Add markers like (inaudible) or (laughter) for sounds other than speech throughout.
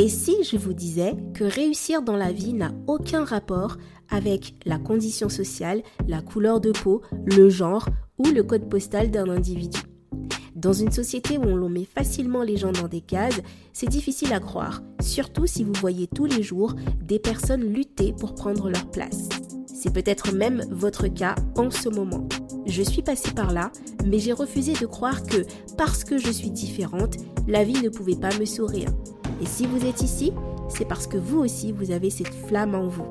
Et si je vous disais que réussir dans la vie n'a aucun rapport avec la condition sociale, la couleur de peau, le genre ou le code postal d'un individu? Dans une société où on l'on met facilement les gens dans des cases, c'est difficile à croire, surtout si vous voyez tous les jours des personnes lutter pour prendre leur place. C'est peut-être même votre cas en ce moment. Je suis passée par là, mais j'ai refusé de croire que parce que je suis différente, la vie ne pouvait pas me sourire. Et si vous êtes ici, c'est parce que vous aussi vous avez cette flamme en vous.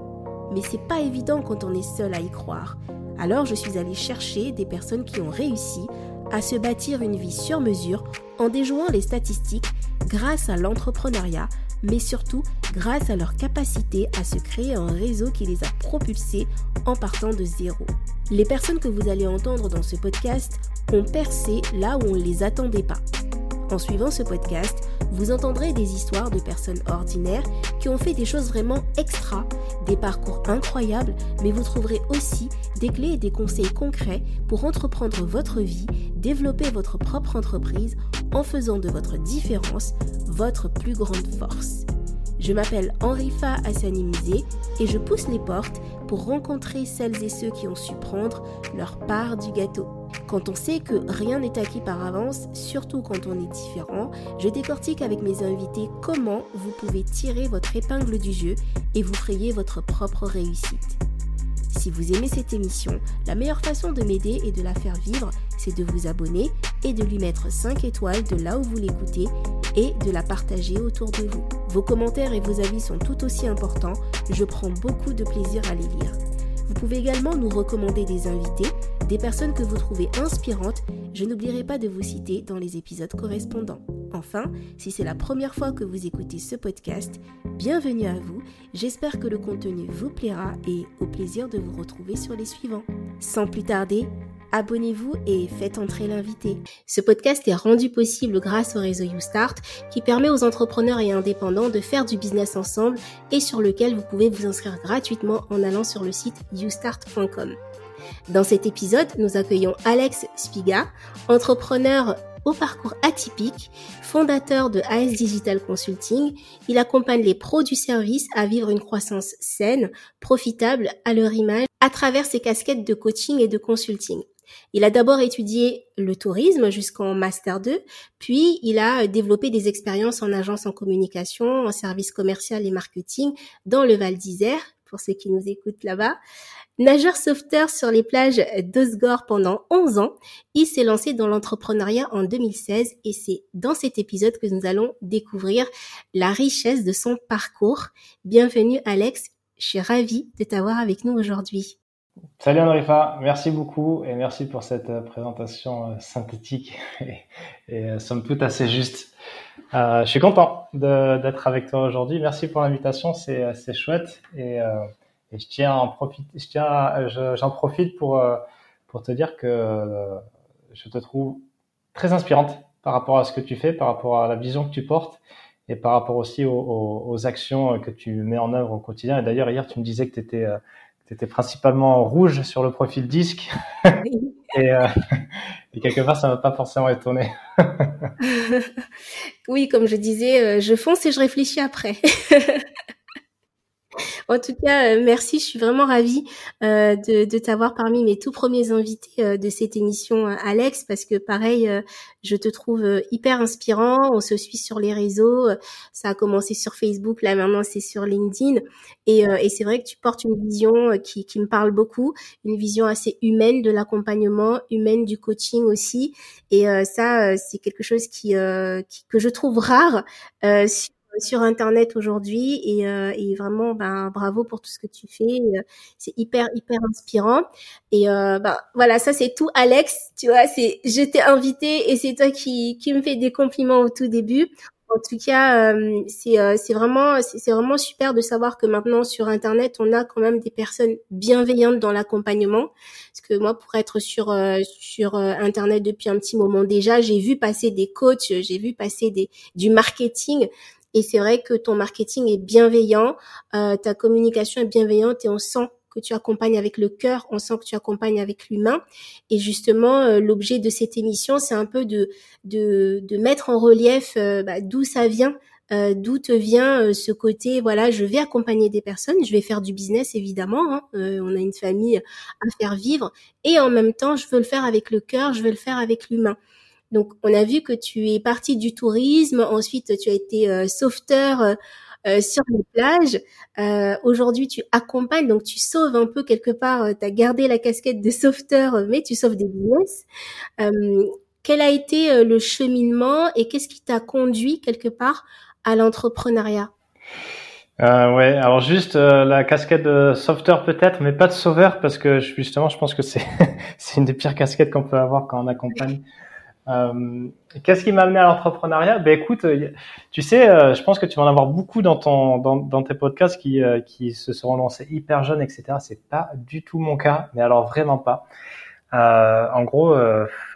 Mais c'est pas évident quand on est seul à y croire. Alors je suis allée chercher des personnes qui ont réussi à se bâtir une vie sur mesure en déjouant les statistiques grâce à l'entrepreneuriat, mais surtout grâce à leur capacité à se créer un réseau qui les a propulsés en partant de zéro. Les personnes que vous allez entendre dans ce podcast ont percé là où on ne les attendait pas. En suivant ce podcast, vous entendrez des histoires de personnes ordinaires qui ont fait des choses vraiment extra, des parcours incroyables, mais vous trouverez aussi des clés et des conseils concrets pour entreprendre votre vie, développer votre propre entreprise en faisant de votre différence votre plus grande force. Je m'appelle Henrifa Hassanimizé et je pousse les portes pour rencontrer celles et ceux qui ont su prendre leur part du gâteau. Quand on sait que rien n'est acquis par avance, surtout quand on est différent, je décortique avec mes invités comment vous pouvez tirer votre épingle du jeu et vous frayer votre propre réussite. Si vous aimez cette émission, la meilleure façon de m'aider et de la faire vivre, c'est de vous abonner et de lui mettre 5 étoiles de là où vous l'écoutez et de la partager autour de vous. Vos commentaires et vos avis sont tout aussi importants, je prends beaucoup de plaisir à les lire. Vous pouvez également nous recommander des invités, des personnes que vous trouvez inspirantes. Je n'oublierai pas de vous citer dans les épisodes correspondants. Enfin, si c'est la première fois que vous écoutez ce podcast, bienvenue à vous. J'espère que le contenu vous plaira et au plaisir de vous retrouver sur les suivants. Sans plus tarder, abonnez-vous et faites entrer l'invité. Ce podcast est rendu possible grâce au réseau YouStart qui permet aux entrepreneurs et indépendants de faire du business ensemble et sur lequel vous pouvez vous inscrire gratuitement en allant sur le site youstart.com. Dans cet épisode, nous accueillons Alex Spiga, entrepreneur au parcours atypique, fondateur de AS Digital Consulting. Il accompagne les pros du service à vivre une croissance saine, profitable à leur image à travers ses casquettes de coaching et de consulting. Il a d'abord étudié le tourisme jusqu'en master 2, puis il a développé des expériences en agence en communication, en service commercial et marketing dans le Val d'Isère, pour ceux qui nous écoutent là-bas. Nageur sauveteur sur les plages d'Osgore pendant 11 ans, il s'est lancé dans l'entrepreneuriat en 2016 et c'est dans cet épisode que nous allons découvrir la richesse de son parcours. Bienvenue Alex, je suis ravie de t'avoir avec nous aujourd'hui. Salut Andrifa, merci beaucoup et merci pour cette euh, présentation euh, synthétique (laughs) et, et euh, somme toute assez juste. Je suis content d'être avec toi aujourd'hui. Merci pour l'invitation, c'est chouette et, et, je tiens en profite, je tiens, j'en profite pour pour te dire que je te trouve très inspirante par rapport à ce que tu fais, par rapport à la vision que tu portes et par rapport aussi aux, aux, aux actions que tu mets en œuvre au quotidien. Et d'ailleurs hier tu me disais que tu étais c'était principalement rouge sur le profil disque. (laughs) et, euh, et, quelque part, ça m'a pas forcément étonné. (laughs) oui, comme je disais, euh, je fonce et je réfléchis après. (laughs) En tout cas, euh, merci. Je suis vraiment ravie euh, de, t'avoir parmi mes tout premiers invités euh, de cette émission, Alex, parce que pareil, je te trouve hyper inspirant. On se suit sur les réseaux. Ça a commencé sur Facebook, là maintenant c'est sur LinkedIn. Et, et c'est vrai que tu portes une vision qui, qui me parle beaucoup, une vision assez humaine de l'accompagnement, humaine du coaching aussi. Et ça, c'est quelque chose que je trouve rare sur Internet aujourd'hui et, euh, et, vraiment, ben, bravo pour tout ce que tu fais. Euh, c'est hyper, hyper inspirant. Et euh, ben, voilà, ça c'est tout, Alex. Tu vois, c'est je t'ai invité et c'est toi qui, qui me fais des compliments au tout début. En tout cas, euh, c'est euh, vraiment c'est vraiment super de savoir que maintenant sur internet, on a quand même des personnes bienveillantes dans l'accompagnement. Parce que moi, pour être sur sur internet depuis un petit moment déjà, j'ai vu passer des coachs, j'ai vu passer des du marketing et c'est vrai que ton marketing est bienveillant, euh, ta communication est bienveillante et on sent que tu accompagnes avec le cœur, on sent que tu accompagnes avec l'humain. Et justement, euh, l'objet de cette émission, c'est un peu de, mettre en relief euh, bah, d'où ça vient d'où te vient ce côté, voilà, je vais accompagner des personnes, je vais faire du business évidemment, hein, on a une famille à faire vivre, et en même temps, je veux le faire avec le cœur, je veux le faire avec l'humain. Donc, on a vu que tu es parti du tourisme, ensuite tu as été sauveteur sur les plages. Aujourd'hui, tu accompagnes, donc tu sauves un peu quelque part. tu as gardé la casquette de sauveteur, mais tu sauves des business. quel a été le cheminement et qu'est-ce qui t'a conduit quelque part à l'entrepreneuriat? Euh, ouais, alors juste euh, la casquette de sauveteur peut-être, mais pas de sauveur parce que justement, je pense que c'est (laughs) c'est une des pires casquettes qu'on peut avoir quand on accompagne. Euh, Qu'est-ce qui m'a amené à l'entrepreneuriat? Ben écoute, euh, tu sais, euh, je pense que tu vas en avoir beaucoup dans ton dans, tes podcasts qui qui se seront lancés hyper jeunes, etc. C'est pas du tout mon cas, mais alors vraiment pas. en gros,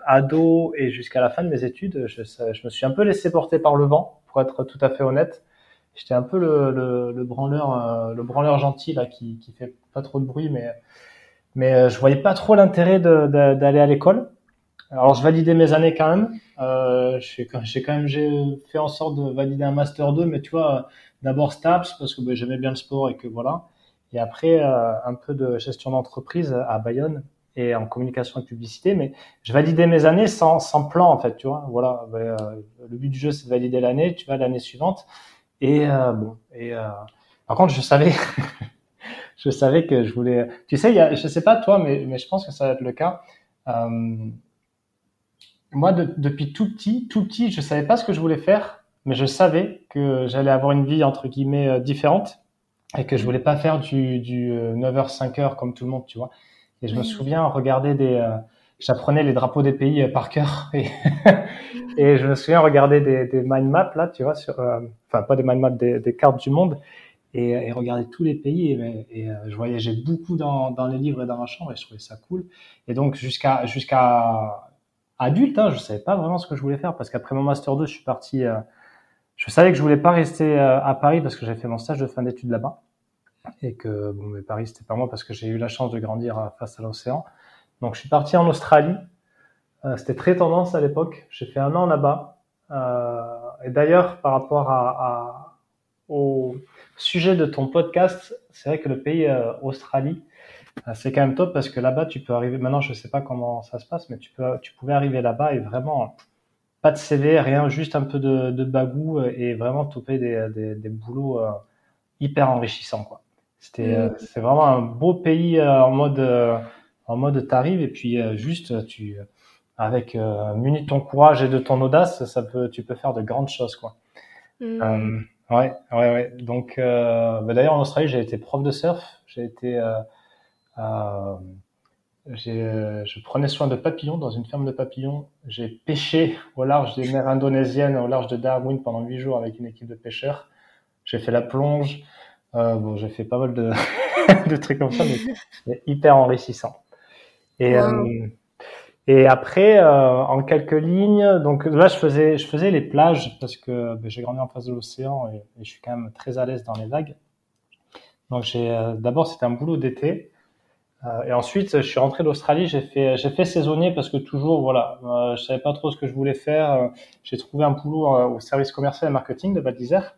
ado et jusqu'à la fin de mes études, je, je me suis un peu laissé porter par le vent pour être tout à fait honnête. J'étais un peu le, le, le branleur, euh, le branleur gentil là, qui, qui fait pas trop de bruit, mais mais euh, je voyais pas trop l'intérêt d'aller à l'école. Alors je validais mes années quand même. Euh, j'ai quand même fait en sorte de valider un master 2, mais tu vois, d'abord STAPS parce que ben, j'aimais bien le sport et que voilà. Et après euh, un peu de gestion d'entreprise à Bayonne et en communication et publicité, mais je validais mes années sans, sans plan en fait, tu vois. Voilà, ben, euh, le but du jeu c'est de valider l'année, tu vas l'année suivante. Et euh, bon, et euh, par contre je savais, (laughs) je savais que je voulais. Tu sais, y a, je sais pas toi, mais mais je pense que ça va être le cas. Moi, depuis tout petit, tout petit, je savais pas ce que je voulais faire, mais je savais que j'allais avoir une vie entre guillemets différente et que je voulais pas faire du, du 9h 5h comme tout le monde, tu vois. Et je me souviens regarder des, euh, j'apprenais les drapeaux des pays euh, par cœur (laughs) et, et je me souviens regarder des, des mind maps là, tu vois, sur, euh, enfin pas des mind maps, des, des, cartes du monde et, et regarder tous les pays et, et je voyageais beaucoup dans, dans les livres et dans ma chambre et je trouvais ça cool. Et donc jusqu'à jusqu'à adulte, hein, je savais pas vraiment ce que je voulais faire parce qu'après mon master 2, je suis parti. je savais que je voulais pas rester à Paris parce que j'avais fait mon stage de fin d'études là-bas et que bon, mais Paris c'était pas moi parce que j'ai eu la chance de grandir euh, face à l'océan. Donc je suis parti en Australie. Euh, c'était très tendance à l'époque. J'ai fait un an là-bas. Euh, et d'ailleurs, par rapport à, à, au sujet de ton podcast, c'est vrai que le pays euh, Australie, euh, c'est quand même top parce que là-bas, tu peux arriver. Maintenant, je sais pas comment ça se passe, mais tu peux, tu pouvais arriver là-bas et vraiment pas de CV, rien, juste un peu de, de bagou et vraiment toper des, des, des boulots hyper enrichissants, quoi. C'était, euh, c'est vraiment un beau pays euh, en mode, euh, en mode t'arrives et puis juste tu, avec muni de ton courage et de ton audace, ça peut, tu peux faire de grandes choses, quoi. Mm. ouais, ouais, ouais. Donc, bah, d'ailleurs en Australie, j'ai été prof de surf. J'ai été, je prenais soin de papillons dans une ferme de papillons. J'ai pêché au large des mers indonésiennes, au large de Darwin pendant huit jours avec une équipe de pêcheurs. J'ai fait la plonge. Euh, bon, j'ai fait pas mal de, (laughs) de trucs comme ça, mais hyper enrichissant. Et, euh, et après, euh, en quelques lignes, donc là, je faisais, je faisais les plages parce que ben, j'ai grandi en face de l'océan et, je suis quand même très à l'aise dans les vagues. Donc j'ai, euh, d'abord, c'était un boulot d'été. Euh, et ensuite, je suis rentré d'Australie. J'ai fait, j'ai fait saisonnier parce que toujours, voilà, je savais pas trop ce que je voulais faire. J'ai trouvé un boulot au service commercial et marketing de Val d'Isère.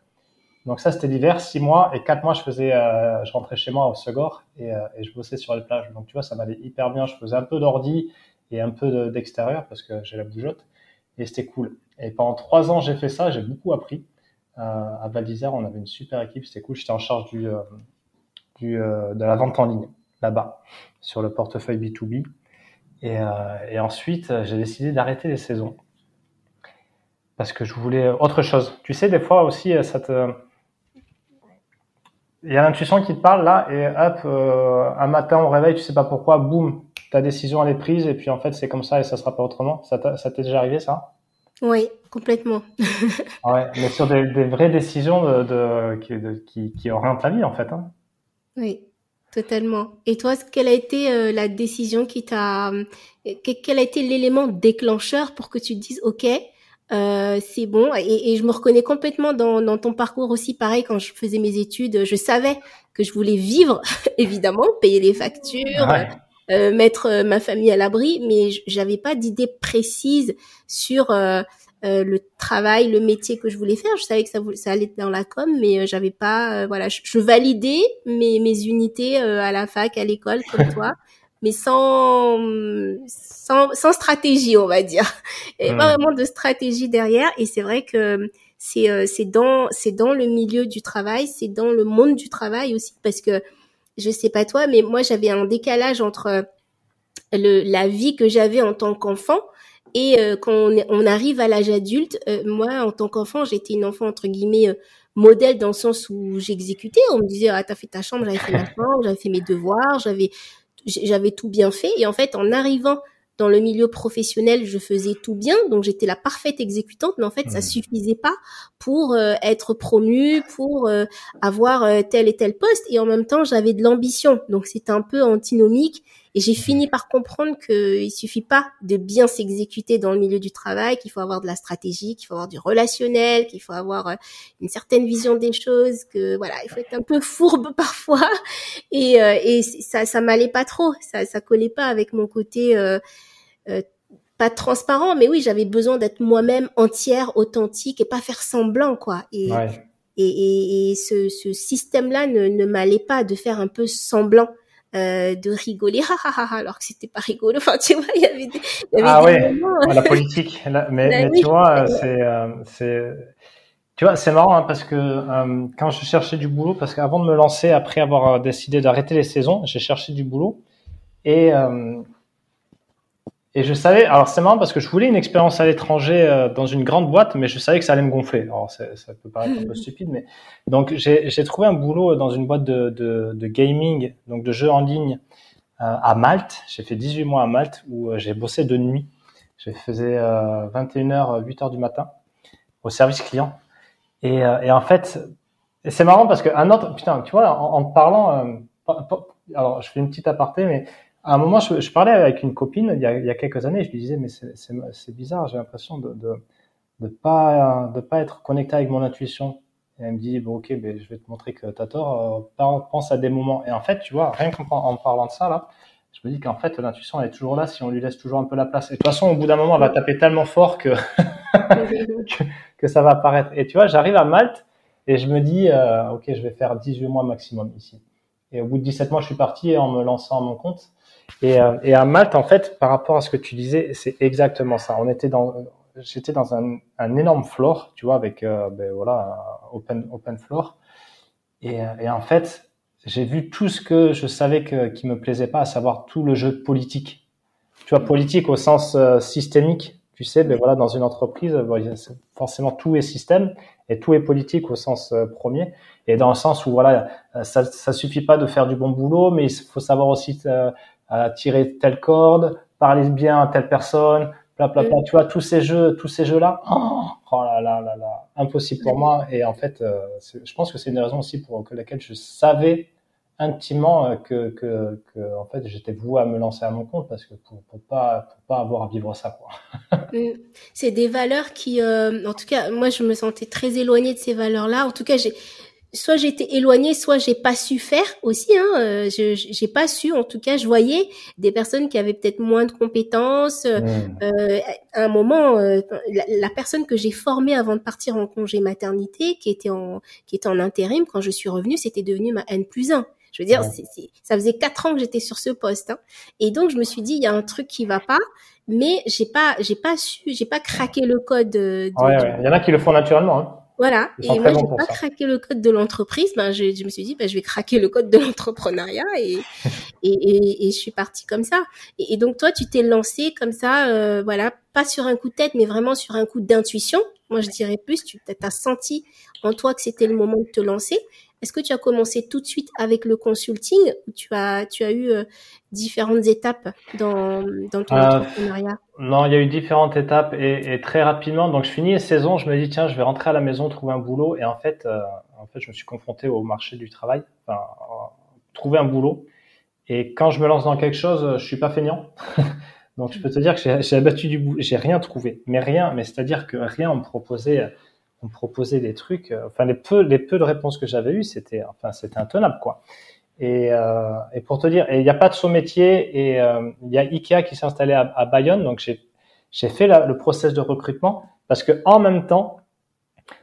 Donc ça, c'était l'hiver, six mois et quatre mois, je faisais, euh, je rentrais chez moi au Segor et, euh, je bossais sur les plages. Donc tu vois, ça m'allait hyper bien. Je faisais un peu d'ordi et un peu d'extérieur parce que j'ai la bougeotte et c'était cool. Et pendant trois ans, j'ai fait ça, j'ai beaucoup appris. Euh, à Val d'Isère, on avait une super équipe, c'était cool. J'étais en charge du, euh, du de la vente en ligne là-bas sur le portefeuille B2B. Et, et ensuite, j'ai décidé d'arrêter les saisons parce que je voulais autre chose. Tu sais, des fois aussi, ça te il y a l'intuition qui te parle là et hop, euh, un matin au réveil, tu sais pas pourquoi, boum, ta décision elle est prise et puis en fait c'est comme ça et ça sera pas autrement. Ça t'est déjà arrivé ça? Oui, complètement. (laughs) ouais, mais sur des, des vraies décisions de, de, qui, de, qui, qui orientent ta vie en fait. Hein. Oui, totalement. Et toi, quelle a été euh, la décision qui t'a, quel a été l'élément déclencheur pour que tu te dises, ok, euh, c'est bon? Et, et, je me reconnais complètement dans, dans, ton parcours aussi. Pareil, quand je faisais mes études, je savais que je voulais vivre, (laughs) évidemment, payer les factures, euh, mettre euh, ma famille à l'abri, mais j'avais pas d'idée précise sur euh, euh, le travail, le métier que je voulais faire. Je savais que ça, ça allait dans la com, mais euh, j'avais pas, voilà, je, validais mes, mes unités à la fac, à l'école, comme toi, (laughs) mais sans, sans, sans stratégie, on va dire. Et pas vraiment de stratégie derrière. Et c'est vrai que c'est c'est dans c'est dans le milieu du travail, c'est dans le monde du travail aussi, parce que je sais pas toi, mais moi j'avais un décalage entre le, la vie que j'avais en tant qu'enfant et euh, quand on, arrive à l'âge adulte, euh, moi, en tant qu'enfant, j'étais une enfant entre guillemets euh, modèle dans le sens où j'exécutais. On me disait ah t'as fait ta chambre, j'avais fait ma chambre, j'avais fait mes devoirs, j'avais j'avais tout bien fait. Et en fait, en arrivant dans le milieu professionnel, je faisais tout bien, donc j'étais la parfaite exécutante, mais en fait, ça suffisait pas pour être promue, pour avoir tel et tel poste. Et en même temps, j'avais de l'ambition, donc c'était un peu antinomique. Et j'ai fini par comprendre qu'il suffit pas de bien s'exécuter dans le milieu du travail, qu'il faut avoir de la stratégie, qu'il faut avoir du relationnel, qu'il faut avoir euh, une certaine vision des choses, que voilà, il faut être un peu fourbe (laughs) parfois. Et, euh, et ça, ça m'allait pas trop, ça, ça collait pas avec mon côté euh, euh pas transparent, mais oui, j'avais besoin d'être moi-même entière, authentique et pas faire semblant, quoi. Et, et, et, et, ce, ce système-là ne, ne m'allait pas de faire un peu semblant. Euh, de rigoler, alors que c'était pas rigolo. Enfin, tu vois, il y avait des, il y avait ah ouais, la politique. mais, mais tu vois, c'est, euh, c'est, tu vois, c'est marrant hein, parce que euh, quand je cherchais du boulot, parce qu'avant de me lancer, après avoir décidé d'arrêter les saisons, j'ai cherché du boulot et et je savais, alors c'est marrant parce que je voulais une expérience à l'étranger euh, dans une grande boîte, mais je savais que ça allait me gonfler. Alors ça peut paraître un peu (laughs) stupide, mais donc j'ai trouvé un boulot dans une boîte de, de, de gaming, donc de jeux en ligne euh, à Malte. J'ai fait 18 mois à Malte où euh, j'ai bossé de nuit. Je faisais 21h, 8h du matin au service client. Et, et en fait, c'est marrant parce qu'un autre, putain, tu vois, en, en parlant, alors je fais une petite aparté, mais à un moment, je, je, parlais avec une copine il y a, il y a quelques années, je lui disais, mais c'est bizarre, j'ai l'impression de, de de pas de pas être connecté avec mon intuition. Et elle me dit, bon ok, ben, je vais te montrer que t'as tort, euh, pense à des moments. Et en fait, tu vois, rien qu'en en parlant de ça, là, je me dis qu'en fait, l'intuition, elle est toujours là si on lui laisse toujours un peu la place. Et de toute façon, au bout d'un moment, elle va taper tellement fort que, (laughs) que, que, ça va apparaître. Et tu vois, j'arrive à Malte et je me dis, euh, ok, je vais faire 18 mois maximum ici. Et au bout de 17 mois, je suis parti en me lançant à mon compte. Et, euh, et, à Malte, en fait, par rapport à ce que tu disais, c'est exactement ça. On était dans, j'étais dans un, un, énorme floor, tu vois, avec euh, ben voilà, open open floor. Et, euh, et en fait, j'ai vu tout ce que je savais que qui me plaisait pas, à savoir tout le jeu politique. Tu vois, politique au sens systémique. Tu sais, ben voilà, dans une entreprise, forcément tout est système et tout est politique au sens premier. Et dans le sens où voilà, ça, ça suffit pas de faire du bon boulot, mais il faut savoir aussi à tirer telle corde, parler bien à telle personne, bla bla bla. Tu vois tous ces jeux, tous ces jeux là, oh, oh là là là là, impossible pour moi. Et en fait, euh, je pense que c'est une raison aussi pour laquelle je savais intimement euh, que, que, que en fait j'étais voué à me lancer à mon compte parce que pour, pour pas pour pas avoir à vivre ça quoi. (laughs) Mm. c'est des valeurs qui euh, en tout cas moi je me sentais très éloignée de ces valeurs là en tout cas j'ai soit j'étais éloignée, soit j'ai pas su faire aussi. Hein, euh, je j'ai pas su. En tout cas, je voyais des personnes qui avaient peut-être moins de compétences. Euh, mmh. euh à un moment, euh, la, personne que j'ai formée avant de partir en congé maternité, qui était en qui était en intérim, quand je suis revenue, c'était devenu ma N plus 1. Je veux dire, c'est ça faisait quatre ans que j'étais sur ce poste, hein. et donc je me suis dit il y a un truc qui va pas, mais j'ai pas j'ai pas su, j'ai pas craqué le code. De, ouais, ouais. Il y en a qui le font naturellement. Hein. Voilà. Et moi, j'ai pas craqué le code de l'entreprise. Ben, je, je, me suis dit, ben, je vais craquer le code de l'entrepreneuriat et, (laughs) et, et, et, je suis partie comme ça. Et, donc, toi, tu t'es lancé comme ça, euh, voilà, pas sur un coup de tête, mais vraiment sur un coup d'intuition. Moi, je dirais plus, tu as senti en toi que c'était le moment de te lancer. Est-ce que tu as commencé tout de suite avec le consulting ou tu as, tu as eu euh, différentes étapes dans, dans ton euh, entrepreneuriat? Non, il y a eu différentes étapes et, et, très rapidement. Donc, je finis les saisons, je me dis, tiens, je vais rentrer à la maison, trouver un boulot. Et en fait, euh, en fait je me suis confronté au marché du travail, enfin, trouver un boulot. Et quand je me lance dans quelque chose, je suis pas feignant. (laughs) Donc, je peux te dire que j'ai abattu du bout, j'ai rien trouvé, mais rien, mais c'est-à-dire que rien on me proposait on proposait des trucs. Euh, enfin, les peu, les peu de réponses que j'avais eues, c'était, enfin, c'était intenable, quoi. Et, euh, et pour te dire, il n'y a pas de saut métier et euh, il y a Ikea qui s'est installé à, Bayonne, donc j'ai j'ai fait le process de recrutement, parce que en même temps,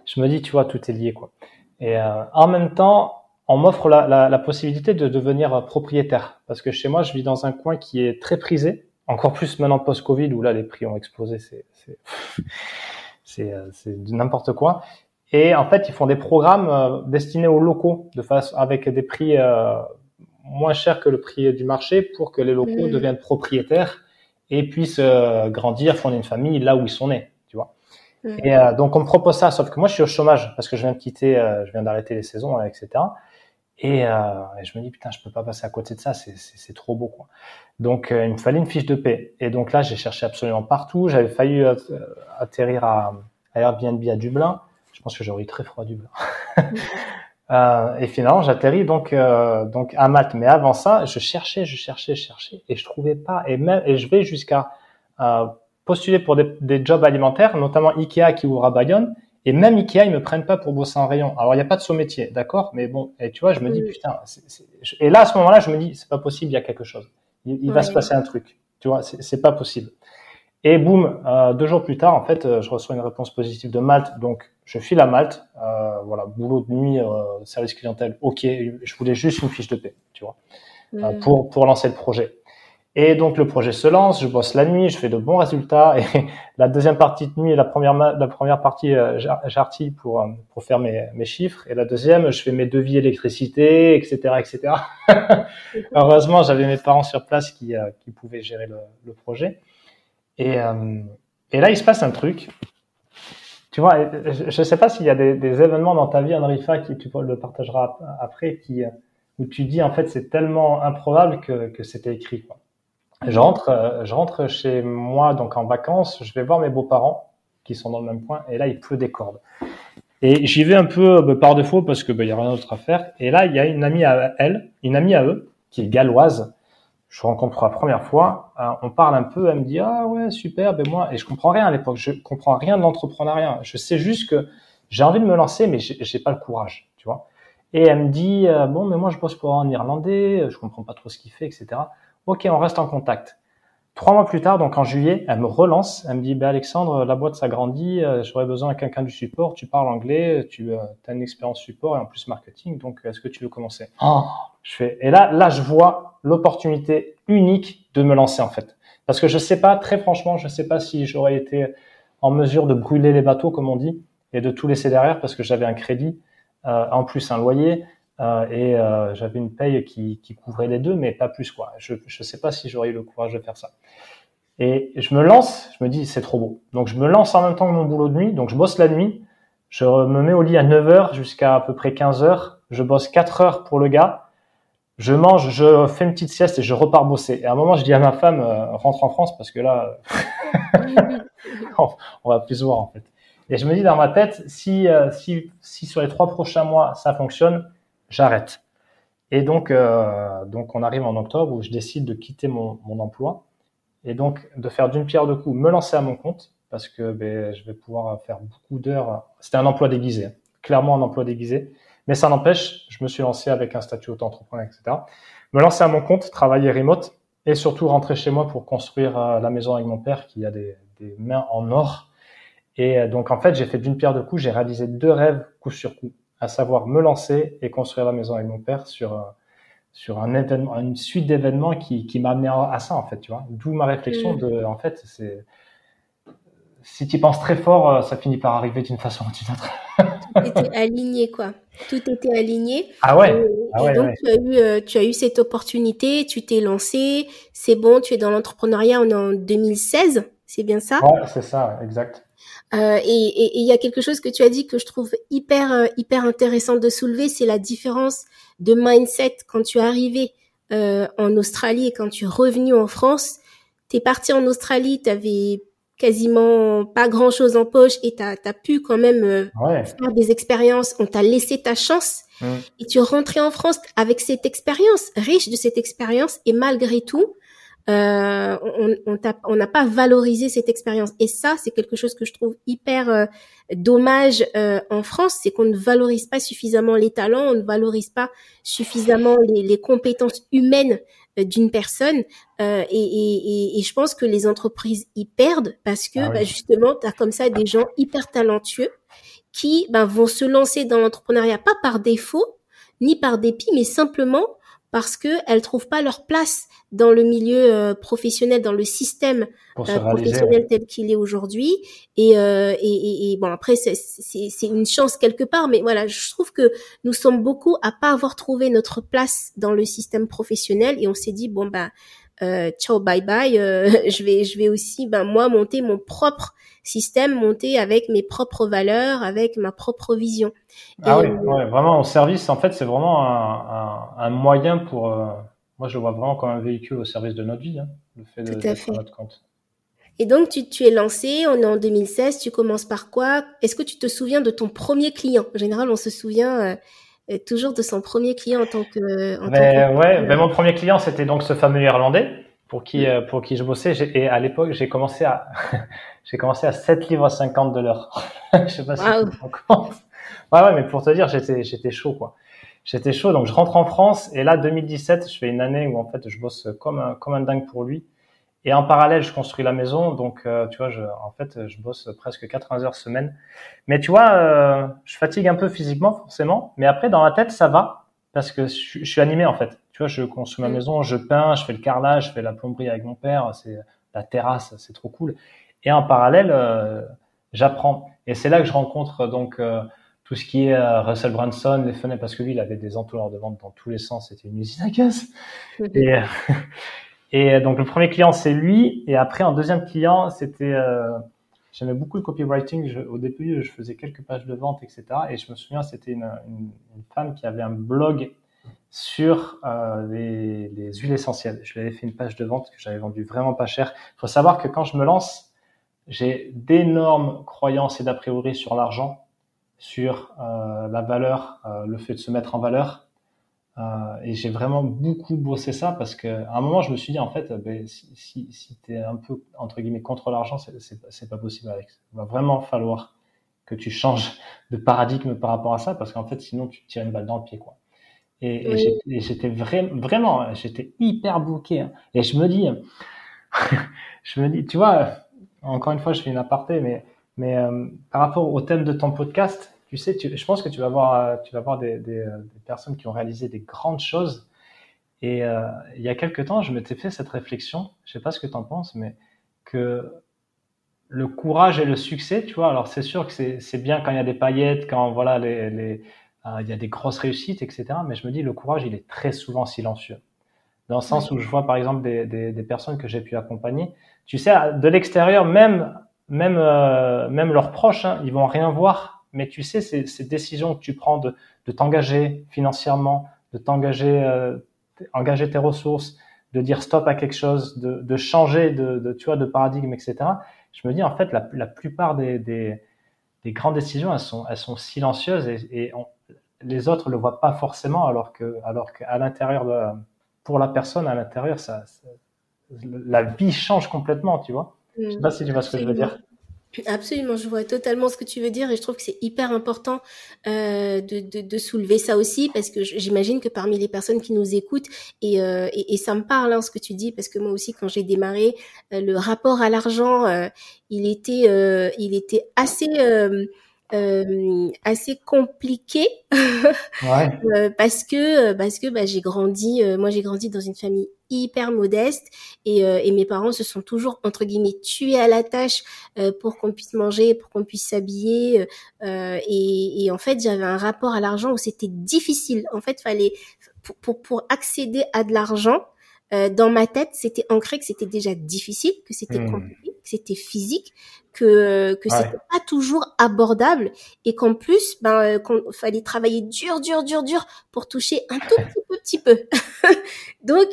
je me dis, tu vois, tout est lié, quoi. Et euh, en même temps, on m'offre la, la, la, possibilité de devenir propriétaire, parce que chez moi, je vis dans un coin qui est très prisé, encore plus maintenant post-Covid où là les prix ont explosé, c'est c'est euh, n'importe quoi. Et en fait, ils font des programmes euh, destinés aux locaux, de face avec des prix euh, moins chers que le prix du marché, pour que les locaux mmh. deviennent propriétaires et puissent grandir, fonder une famille là où ils sont nés, tu vois. Mmh. Et donc on me propose ça, sauf que moi je suis au chômage parce que je viens de quitter, je viens d'arrêter les saisons, etc. Et, euh, et, je me dis putain, je peux pas passer à côté de ça, c'est trop beau quoi. Donc euh, il me fallait une fiche de paix. Et donc là, j'ai cherché absolument partout. J'avais failli euh, atterrir à, à, Airbnb à Dublin. Je pense que j'aurais eu très froid à Dublin. (laughs) euh, et finalement, j'atterris donc euh, donc à Malte. Mais avant ça, je cherchais, je cherchais, je cherchais, et je trouvais pas. Et même et je vais jusqu'à postuler pour des, des, jobs alimentaires, notamment Ikea qui ouvre à Bayonne. Et même Ikea, ils me prennent pas pour bosser en rayon. Alors, il n'y a pas de saut métier, d'accord? Mais bon, et tu vois, je me dis, putain, et là, à ce moment-là, je me dis, c'est pas possible, il y a quelque chose. Il, va se passer un truc. Tu vois, c'est pas possible. Et boum, euh, deux jours plus tard, en fait, euh, je reçois une réponse positive de Malte. Donc, je file à Malte. Euh, voilà, boulot de nuit, euh, service clientèle. Ok, je voulais juste une fiche de paix, tu vois, pour pour lancer le projet. Et donc le projet se lance, je bosse la nuit, je fais de bons résultats. (laughs) Et la deuxième partie de nuit, la première la première partie, euh, j'artille pour euh, pour faire mes, mes chiffres. Et la deuxième, je fais mes devis électricité, etc., etc. (laughs) Heureusement, j'avais mes parents sur place qui euh, qui pouvaient gérer le, le projet. Et et là, il se passe un truc. Tu vois, je ne sais pas s'il y a des, des, événements dans ta vie, Enrifa, qui tu le partageras après, qui où tu dis en fait c'est tellement improbable que que c'était écrit. Quoi. Je rentre, euh, je rentre chez moi donc en vacances. Je vais voir mes beaux-parents qui sont dans le même point et là il pleut des cordes. Et j'y vais un peu bah, par défaut parce que bah, y a rien d'autre à faire. Et là il y a une amie à elle, une amie à eux qui est galloise. Je rencontre pour la première fois. Euh, on parle un peu. Elle me dit ah ouais super. Ben moi et je comprends rien à l'époque. Je comprends rien de l'entrepreneuriat. Je sais juste que j'ai envie de me lancer mais j'ai pas le courage, tu vois. Et elle me dit euh, bon mais moi je bosse pour un Irlandais. Je comprends pas trop ce qu'il fait etc. Ok, on reste en contact. Trois mois plus tard, donc en juillet, elle me relance. Elle me dit, bah, Alexandre, la boîte s'agrandit, euh, j'aurais besoin de quelqu'un du support. Tu parles anglais, tu euh, as une expérience support et en plus marketing. Donc, est-ce que tu veux commencer? Oh. Je fais. Et là, là, je vois l'opportunité unique de me lancer en fait, parce que je sais pas, très franchement, je sais pas si j'aurais été en mesure de brûler les bateaux, comme on dit, et de tout laisser derrière parce que j'avais un crédit, euh, en plus un loyer. Euh, et euh, j'avais une paye qui, qui, couvrait les deux, mais pas plus quoi. Je ne sais pas si j'aurais eu le courage de faire ça. Et je me lance, je me dis c'est trop beau. Donc je me lance en même temps que mon boulot de nuit, donc je bosse la nuit, je me mets au lit à 9h jusqu'à à peu près 15h, je bosse 4 heures pour le gars, je mange, je fais une petite sieste et je repars bosser. Et à un moment je dis à ma femme euh, rentre en France parce que là (laughs) (laughs) on va plus se voir en fait. Et je me dis dans ma tête si, si, si sur les trois prochains mois ça fonctionne, j'arrête. Et donc, euh, donc, on arrive en octobre où je décide de quitter mon, mon emploi et donc de faire d'une pierre deux coups, me lancer à mon compte parce que ben, je vais pouvoir faire beaucoup d'heures. C'était un emploi déguisé, clairement un emploi déguisé, mais ça n'empêche, je me suis lancé avec un statut auto-entrepreneur, etc. Me lancer à mon compte, travailler remote et surtout rentrer chez moi pour construire euh, la maison avec mon père qui a des, des mains en or. Et euh, donc en fait, j'ai fait d'une pierre deux coups, j'ai réalisé deux rêves coup sur coup à savoir me lancer et construire la maison avec mon père sur euh, sur un événement, une suite d'événements qui, qui m'a amené à ça en fait, tu vois. D'où ma réflexion mm. de, en fait, c'est si tu penses très fort, euh, ça finit par arriver d'une façon ou d'une autre. Tout était aligné, quoi. Tout était aligné. Ah ouais. Et, ah ouais, donc, Tu, as eu, euh, tu as eu cette opportunité, tu t'es lancé, c'est bon, tu es dans l'entrepreneuriat, on est en 2016, c'est bien ça? Ouais, c'est ça, exact. Euh, et il y a quelque chose que tu as dit que je trouve hyper euh, hyper intéressant de soulever, c'est la différence de mindset quand tu es arrivé euh, en Australie et quand tu es revenu en France. Tu es parti en Australie, tu avais quasiment pas grand chose en poche et tu as, pu quand même euh, faire des expériences. On t'a laissé ta chance mmh. et tu es rentré en France avec cette expérience, riche de cette expérience et malgré tout, euh, on n'a pas valorisé cette expérience. Et ça, c'est quelque chose que je trouve hyper euh, dommage euh, en France, c'est qu'on ne valorise pas suffisamment les talents, on ne valorise pas suffisamment les, compétences humaines d'une personne. Et, je pense que les entreprises y perdent parce que ah bah, justement, tu as comme ça des gens hyper talentueux qui bah, vont se lancer dans l'entrepreneuriat, pas par défaut, ni par dépit, mais simplement parce qu'elles trouvent pas leur place dans le milieu euh, professionnel, dans le système euh, professionnel tel qu'il est aujourd'hui. Et, euh, et, et, bon, après, c'est une chance quelque part, mais voilà, je trouve que nous sommes beaucoup à pas avoir trouvé notre place dans le système professionnel et on s'est dit bon bah ciao bye bye, (laughs) je vais je vais aussi ben moi monter mon propre système monté avec mes propres valeurs, avec ma propre vision. Ah oui, ouais, vraiment au service, en fait, c'est vraiment un, un, moyen pour. Euh, moi, je le vois vraiment comme un véhicule au service de notre vie, hein, le fait de faire notre compte. Et donc, tu, tu es lancé, on est en 2016, tu commences par quoi? Est-ce que tu te souviens de ton premier client? En général, on se souvient euh, toujours de son premier client en tant que. En mais, ouais, mais mon premier client, c'était donc ce fameux Irlandais pour qui, euh, pour qui je bossais. Et à l'époque, j'ai commencé à, (laughs) j'ai commencé à 7 livres 50 de l'heure. (laughs) je sais pas si tu te compte. Ouais, ouais, mais pour te dire, j'étais, j'étais chaud, quoi. J'étais chaud. Donc, je rentre en France et là, 2017, je fais une année où, en fait, je bosse comme un, comme un dingue pour lui. Et en parallèle, je construis la maison. Donc, euh, tu vois, je, en fait, je bosse presque 80 heures semaine. Mais tu vois, euh, je fatigue un peu physiquement, forcément. Mais après, dans la tête, ça va parce que je, je suis animé, en fait je construis ma mm. maison, je peins, je fais le carrelage, je fais la plomberie avec mon père, c'est la terrasse, c'est trop cool. Et en parallèle, euh, j'apprends. Et c'est là que je rencontre donc euh, tout ce qui est euh, Russell Brunson, les fenêtres, parce que lui, il avait des entonnoirs de vente dans tous les sens. C'était une usine à gaz. Mm. Et, et donc le premier client, c'est lui. Et après, un deuxième client, c'était J'aimais beaucoup le copywriting. au début, je faisais quelques pages de vente, etc. Et je me souviens, c'était une, une, une, femme qui avait un blog sur euh, les, les, huiles essentielles. Je lui avais fait une page de vente que j'avais vendue vraiment pas cher. Il faut savoir que quand je me lance, j'ai d'énormes croyances et d'a priori sur l'argent, sur euh, la valeur, euh, le fait de se mettre en valeur. Euh, et j'ai vraiment beaucoup bossé ça parce qu'à un moment, je me suis dit, en fait, ben, si, si, si tu es un peu, entre guillemets, contre l'argent, c'est pas possible, Alex. Il va vraiment falloir que tu changes de paradigme par rapport à ça parce qu'en fait, sinon, tu te tires une balle dans le pied, quoi. Et, j'étais vraiment, j'étais hyper bouqué. Hein. Et je me dis, (laughs) je me dis, tu vois, encore une fois, je fais une aparté, mais, mais euh, par rapport au thème de ton podcast, tu sais, tu, je pense que tu vas voir, euh, tu vas voir des, des, euh, des, personnes qui ont réalisé des grandes choses. Et euh, il y a quelques temps, je m'étais fait cette réflexion. Je sais pas ce que tu en penses, mais que le courage et le succès, tu vois. Alors c'est sûr que c'est bien quand il y a des paillettes, quand voilà les, les euh, il y a des grosses réussites, etc. Mais je me dis, le courage, il est très souvent silencieux. Dans le sens où je vois, par exemple, des, des, des personnes que j'ai pu accompagner. Tu sais, de l'extérieur, même, même, euh, même leurs proches, hein, ils vont rien voir. Mais tu sais, ces, ces décisions que tu prends de, de t'engager financièrement, de t'engager, euh, engager tes ressources, de dire stop à quelque chose, de, de changer de, de, tu vois, de paradigme, etc. Je me dis, en fait, la, la plupart des, des, des grandes décisions, elles sont, elles sont silencieuses et, et on, les autres le voient pas forcément, alors que, alors qu'à l'intérieur, pour la personne à l'intérieur, ça, la vie change complètement, tu vois. Je sais pas si tu vois ce que je veux dire. Absolument, je vois totalement ce que tu veux dire et je trouve que c'est hyper important euh, de, de, de, soulever ça aussi parce que j'imagine que parmi les personnes qui nous écoutent et, euh, et, ça me parle hein, ce que tu dis parce que moi aussi quand j'ai démarré euh, le rapport à l'argent euh, il était euh, il était assez euh, assez compliqué (laughs) ouais. euh, parce que parce que bah, j'ai grandi euh, moi j'ai grandi dans une famille hyper modeste et, euh, et, mes parents se sont toujours entre guillemets tués à la tâche euh, pour qu'on puisse manger pour qu'on puisse s'habiller et, et, en fait j'avais un rapport à l'argent où c'était difficile en fait fallait pour, pour, pour accéder à de l'argent dans ma tête c'était ancré que c'était déjà difficile que c'était mmh. compliqué que c'était physique que que c'était pas toujours abordable et qu'en plus ben euh, qu'on fallait travailler dur dur dur dur pour toucher un tout (laughs) petit peu petit peu (laughs) donc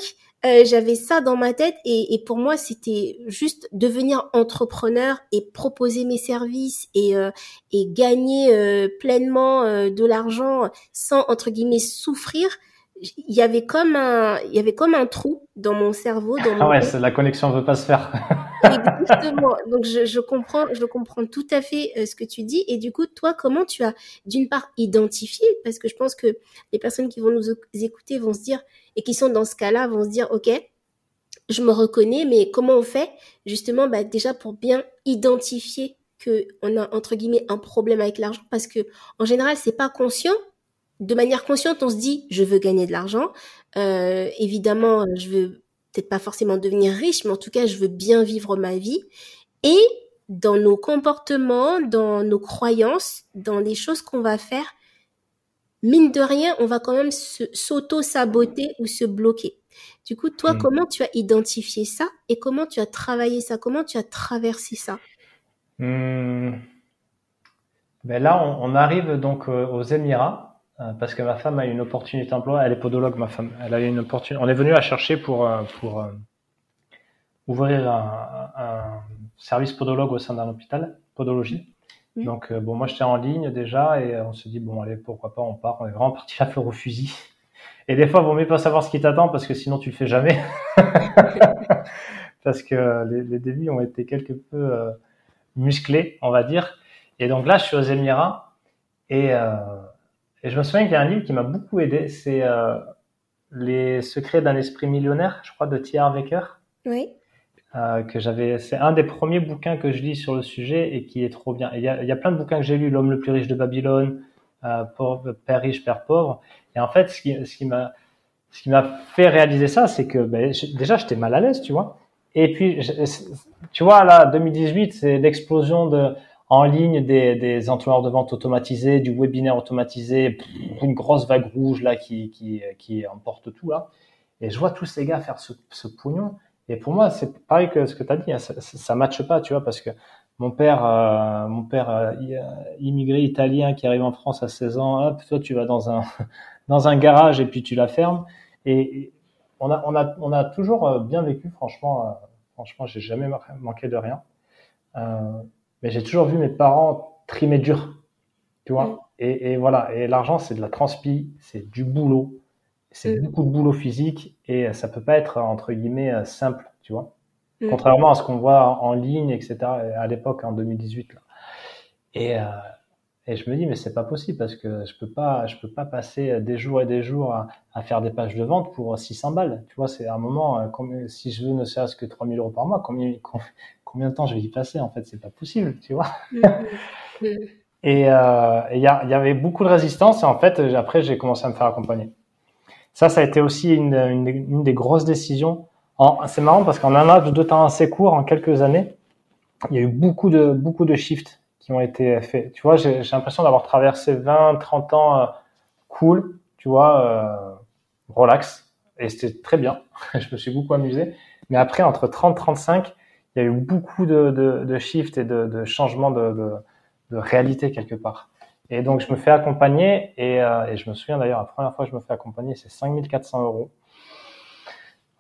euh, j'avais ça dans ma tête et, et pour moi c'était juste devenir entrepreneur et proposer mes services et euh, et gagner euh, pleinement de l'argent sans entre guillemets souffrir il y avait comme un il y avait comme un trou dans mon cerveau. Dans ah ouais, la connexion ne veut pas se faire. (laughs) Exactement. Donc je, comprends, je comprends tout à fait euh, ce que tu dis. Et du coup, toi, comment tu as d'une part identifié, parce que je pense que les personnes qui vont nous écouter vont se dire et qui sont dans ce cas-là vont se dire, ok, je me reconnais, mais comment on fait justement, bah, déjà pour bien identifier que on a entre guillemets un problème avec l'argent, parce que en général, c'est pas conscient. De manière consciente, on se dit, je veux gagner de l'argent. Euh, évidemment, je veux peut-être pas forcément devenir riche, mais en tout cas, je veux bien vivre ma vie. Et dans nos comportements, dans nos croyances, dans les choses qu'on va faire, mine de rien, on va quand même s'auto-saboter ou se bloquer. Du coup, toi, hmm. comment tu as identifié ça et comment tu as travaillé ça? Comment tu as traversé ça? Hmm. ben Là, on, arrive donc euh, aux Émirats parce que ma femme a une opportunité d'emploi. Elle est podologue, ma femme. Elle a une opportunité. On est venu à chercher pour euh, pour euh, ouvrir un, un, service podologue au sein d'un hôpital, podologie. Donc bon, moi j'étais en ligne déjà et on se dit bon allez pourquoi pas on part. On est vraiment parti (laughs) à faire au fusil. Et des fois, vaut mieux pas savoir ce qui t'attend parce que sinon tu le fais jamais. (laughs) parce que les, les, débuts ont été quelque peu musclés, on va dire. Et donc là, je suis aux Émirats et euh, et je me souviens qu'il y a un livre qui m'a beaucoup aidé, c'est euh, Les secrets d'un esprit millionnaire, je crois, de T.R. Wecker. Oui. Euh, que j'avais, c'est un des premiers bouquins que je lis sur le sujet et qui est trop bien. Il y a, y a, plein de bouquins que j'ai lus, L'homme le plus riche de Babylone, euh, Père riche, Père pauvre. Et en fait, ce qui, ce qui m'a, ce qui m'a fait réaliser ça, c'est que ben, déjà j'étais mal à l'aise, tu vois. Et puis, tu vois, là, 2018, c'est l'explosion de en ligne des, des entonnoirs de vente automatisés, du webinaire automatisé, une grosse vague rouge là qui, qui, qui emporte tout là. Et je vois tous ces gars faire ce, ce pognon. Et pour moi, c'est pareil que ce que tu as dit, hein, ça, ça, matche pas, tu vois, parce que mon père, euh, mon père euh, immigré italien qui arrive en France à 16 ans, hop, toi tu vas dans un (laughs) dans un garage et puis tu la fermes. Et on a on a on a toujours euh, bien vécu, franchement, euh, franchement, j'ai jamais manqué de rien. Mais j'ai toujours vu mes parents trimer dur, tu vois. Mm. Et, et, voilà, et l'argent, c'est de la transpi, c'est du boulot, c'est mm. beaucoup de boulot physique, et ça peut pas être, entre guillemets, euh, simple, tu vois. Mm. Contrairement à ce qu'on voit en ligne, etc., à l'époque, en 2018. Là. Et, euh, et je me dis, mais c'est pas possible parce que je peux pas, je peux pas passer des jours et des jours à, à faire des pages de vente pour 600 balles. Tu vois, c'est un moment, euh, si je veux ne serait-ce que 3000 euros par mois, combien, combien de temps je vais y passer En fait, c'est pas possible, tu vois. Mm-hmm. (laughs) et euh, il y, y, avait beaucoup de résistance et en fait, après, j'ai commencé à me faire accompagner. Ça, ça a été aussi une, une, une des grosses décisions. C'est marrant parce qu'en un laps de temps assez court, en quelques années, il y a eu beaucoup de beaucoup de shifts qui ont été faits. Tu vois, j'ai l'impression d'avoir traversé 20, 30 ans euh, cool, tu vois, euh, relax, et c'était très bien. (laughs) je me suis beaucoup amusé. Mais après, entre 30, 35, il y a eu beaucoup de, de, shifts et de, changements de, réalité quelque part. Et donc, je me fais accompagner et, euh, et je me souviens d'ailleurs, la première fois que je me fais accompagner, c'est 5400 euros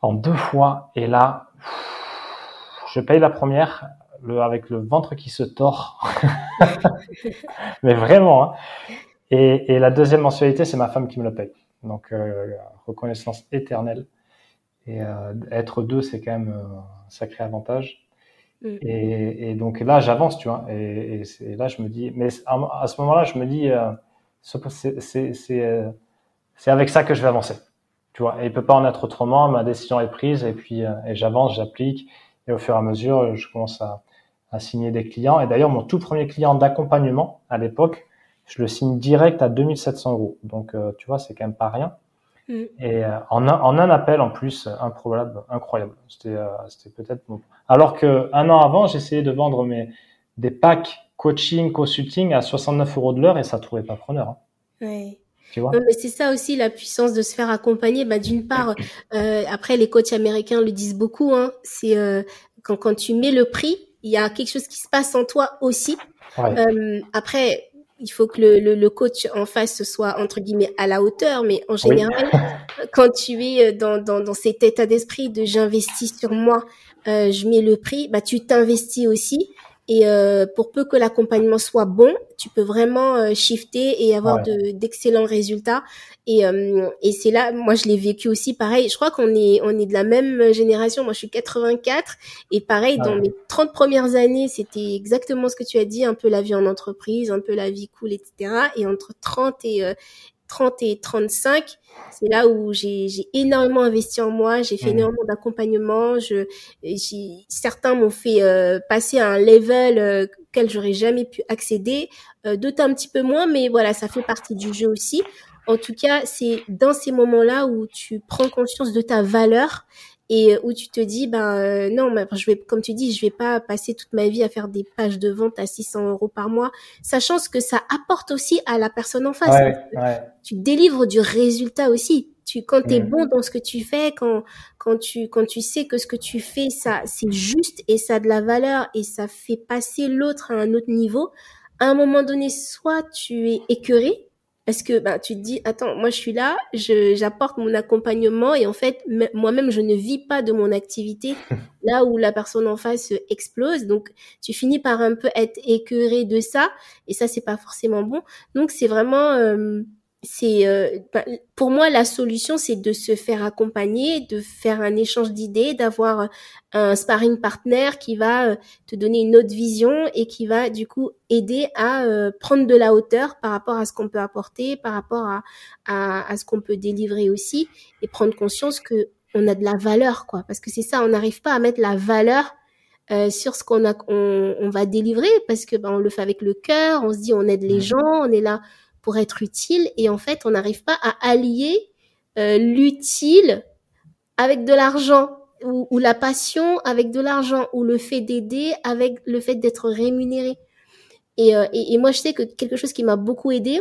en deux fois. Et là, je paye la première avec le ventre qui se tord. (laughs) Mais vraiment. Hein. Et, la deuxième mensualité, c'est ma femme qui me le paye. Donc, euh, reconnaissance éternelle. Et euh, être deux, c'est quand même un sacré avantage. Mm. Et, et, donc là, j'avance, tu vois. Et, et, là, je me dis, mais à, ce moment-là, je me dis, euh, c'est avec ça que je vais avancer, tu vois. Et il peut pas en être autrement. Ma décision est prise et puis euh, et j'avance, j'applique. Et au fur et à mesure, je commence à, à signer des clients. Et d'ailleurs, mon tout premier client d'accompagnement à l'époque, je le signe direct à 2700 euros. Donc, euh, tu vois, c'est quand même pas rien. Mm. Et euh, en, un, en un appel en plus, improbable, incroyable. C'était euh, peut-être. Alors que un an avant, j'essayais de vendre mes des packs coaching, consulting à 69 euros de l'heure et ça trouvait pas preneur. Hein. Tu vois? Mais c'est ça aussi la puissance de se faire accompagner. Bah, d'une part, euh, après les coachs américains le disent beaucoup. Hein, c'est euh, quand quand tu mets le prix, il y a quelque chose qui se passe en toi aussi. Ouais. Euh, après, il faut que le, le, le, coach en face soit entre guillemets à la hauteur, mais en général, (laughs) quand tu es dans, dans, dans cet état d'esprit de j'investis sur moi, euh, je mets le prix, bah tu t'investis aussi Et euh, pour peu que l'accompagnement soit bon, tu peux vraiment euh, shifter et avoir de d'excellents résultats. Et, euh, et c'est là, moi je l'ai vécu aussi pareil. Je crois qu'on est on est de la même génération. Moi je suis 84 et pareil dans mes 30 premières années, c'était exactement ce que tu as dit, un peu la vie en entreprise, un peu la vie cool, etc. Et entre 30 et 30 et 35, c'est là où j'ai énormément investi en moi, j'ai fait mmh. énormément d'accompagnement, je certains m'ont fait euh, passer à un level euh, auquel j'aurais jamais pu accéder, euh, d'autres un petit peu moins mais voilà, ça fait partie du jeu aussi. En tout cas, c'est dans ces moments-là où tu prends conscience de ta valeur et euh, où tu te dis ben euh, non mais je vais comme tu dis je vais pas passer toute ma vie à faire des pages de vente à 600 euros par mois sachant ce que ça apporte aussi à la personne en face. Tu délivres du résultat aussi. Tu quand tu es bon dans ce que tu fais quand quand tu quand tu sais que ce que tu fais ça c'est juste et ça a de la valeur et ça fait passer l'autre à un autre niveau à un moment donné soit tu es écœuré parce que bah, tu te dis, attends, moi je suis là, j'apporte mon accompagnement et en fait, moi-même, je ne vis pas de mon activité (laughs) là où la personne en face explose. Donc, tu finis par un peu être écœuré de ça et ça, c'est pas forcément bon. Donc, c'est vraiment... Euh, c'est euh, bah, pour moi la solution c'est de se faire accompagner de faire un échange d'idées d'avoir un sparring partner qui va euh, te donner une autre vision et qui va du coup aider à euh, prendre de la hauteur par rapport à ce qu'on peut apporter par rapport à, à, à ce qu'on peut délivrer aussi et prendre conscience que on a de la valeur quoi. Parce que c'est ça on n'arrive pas à mettre la valeur euh, sur ce qu'on a on, on, va délivrer parce que ben, on le fait avec le cœur on se dit on aide les gens on est là pour être utile et en fait on n'arrive pas à allier euh, l'utile avec de l'argent ou, la passion avec de l'argent ou le fait d'aider avec le fait d'être rémunéré. Et, euh, et, et, moi je sais que quelque chose qui m'a beaucoup aidé,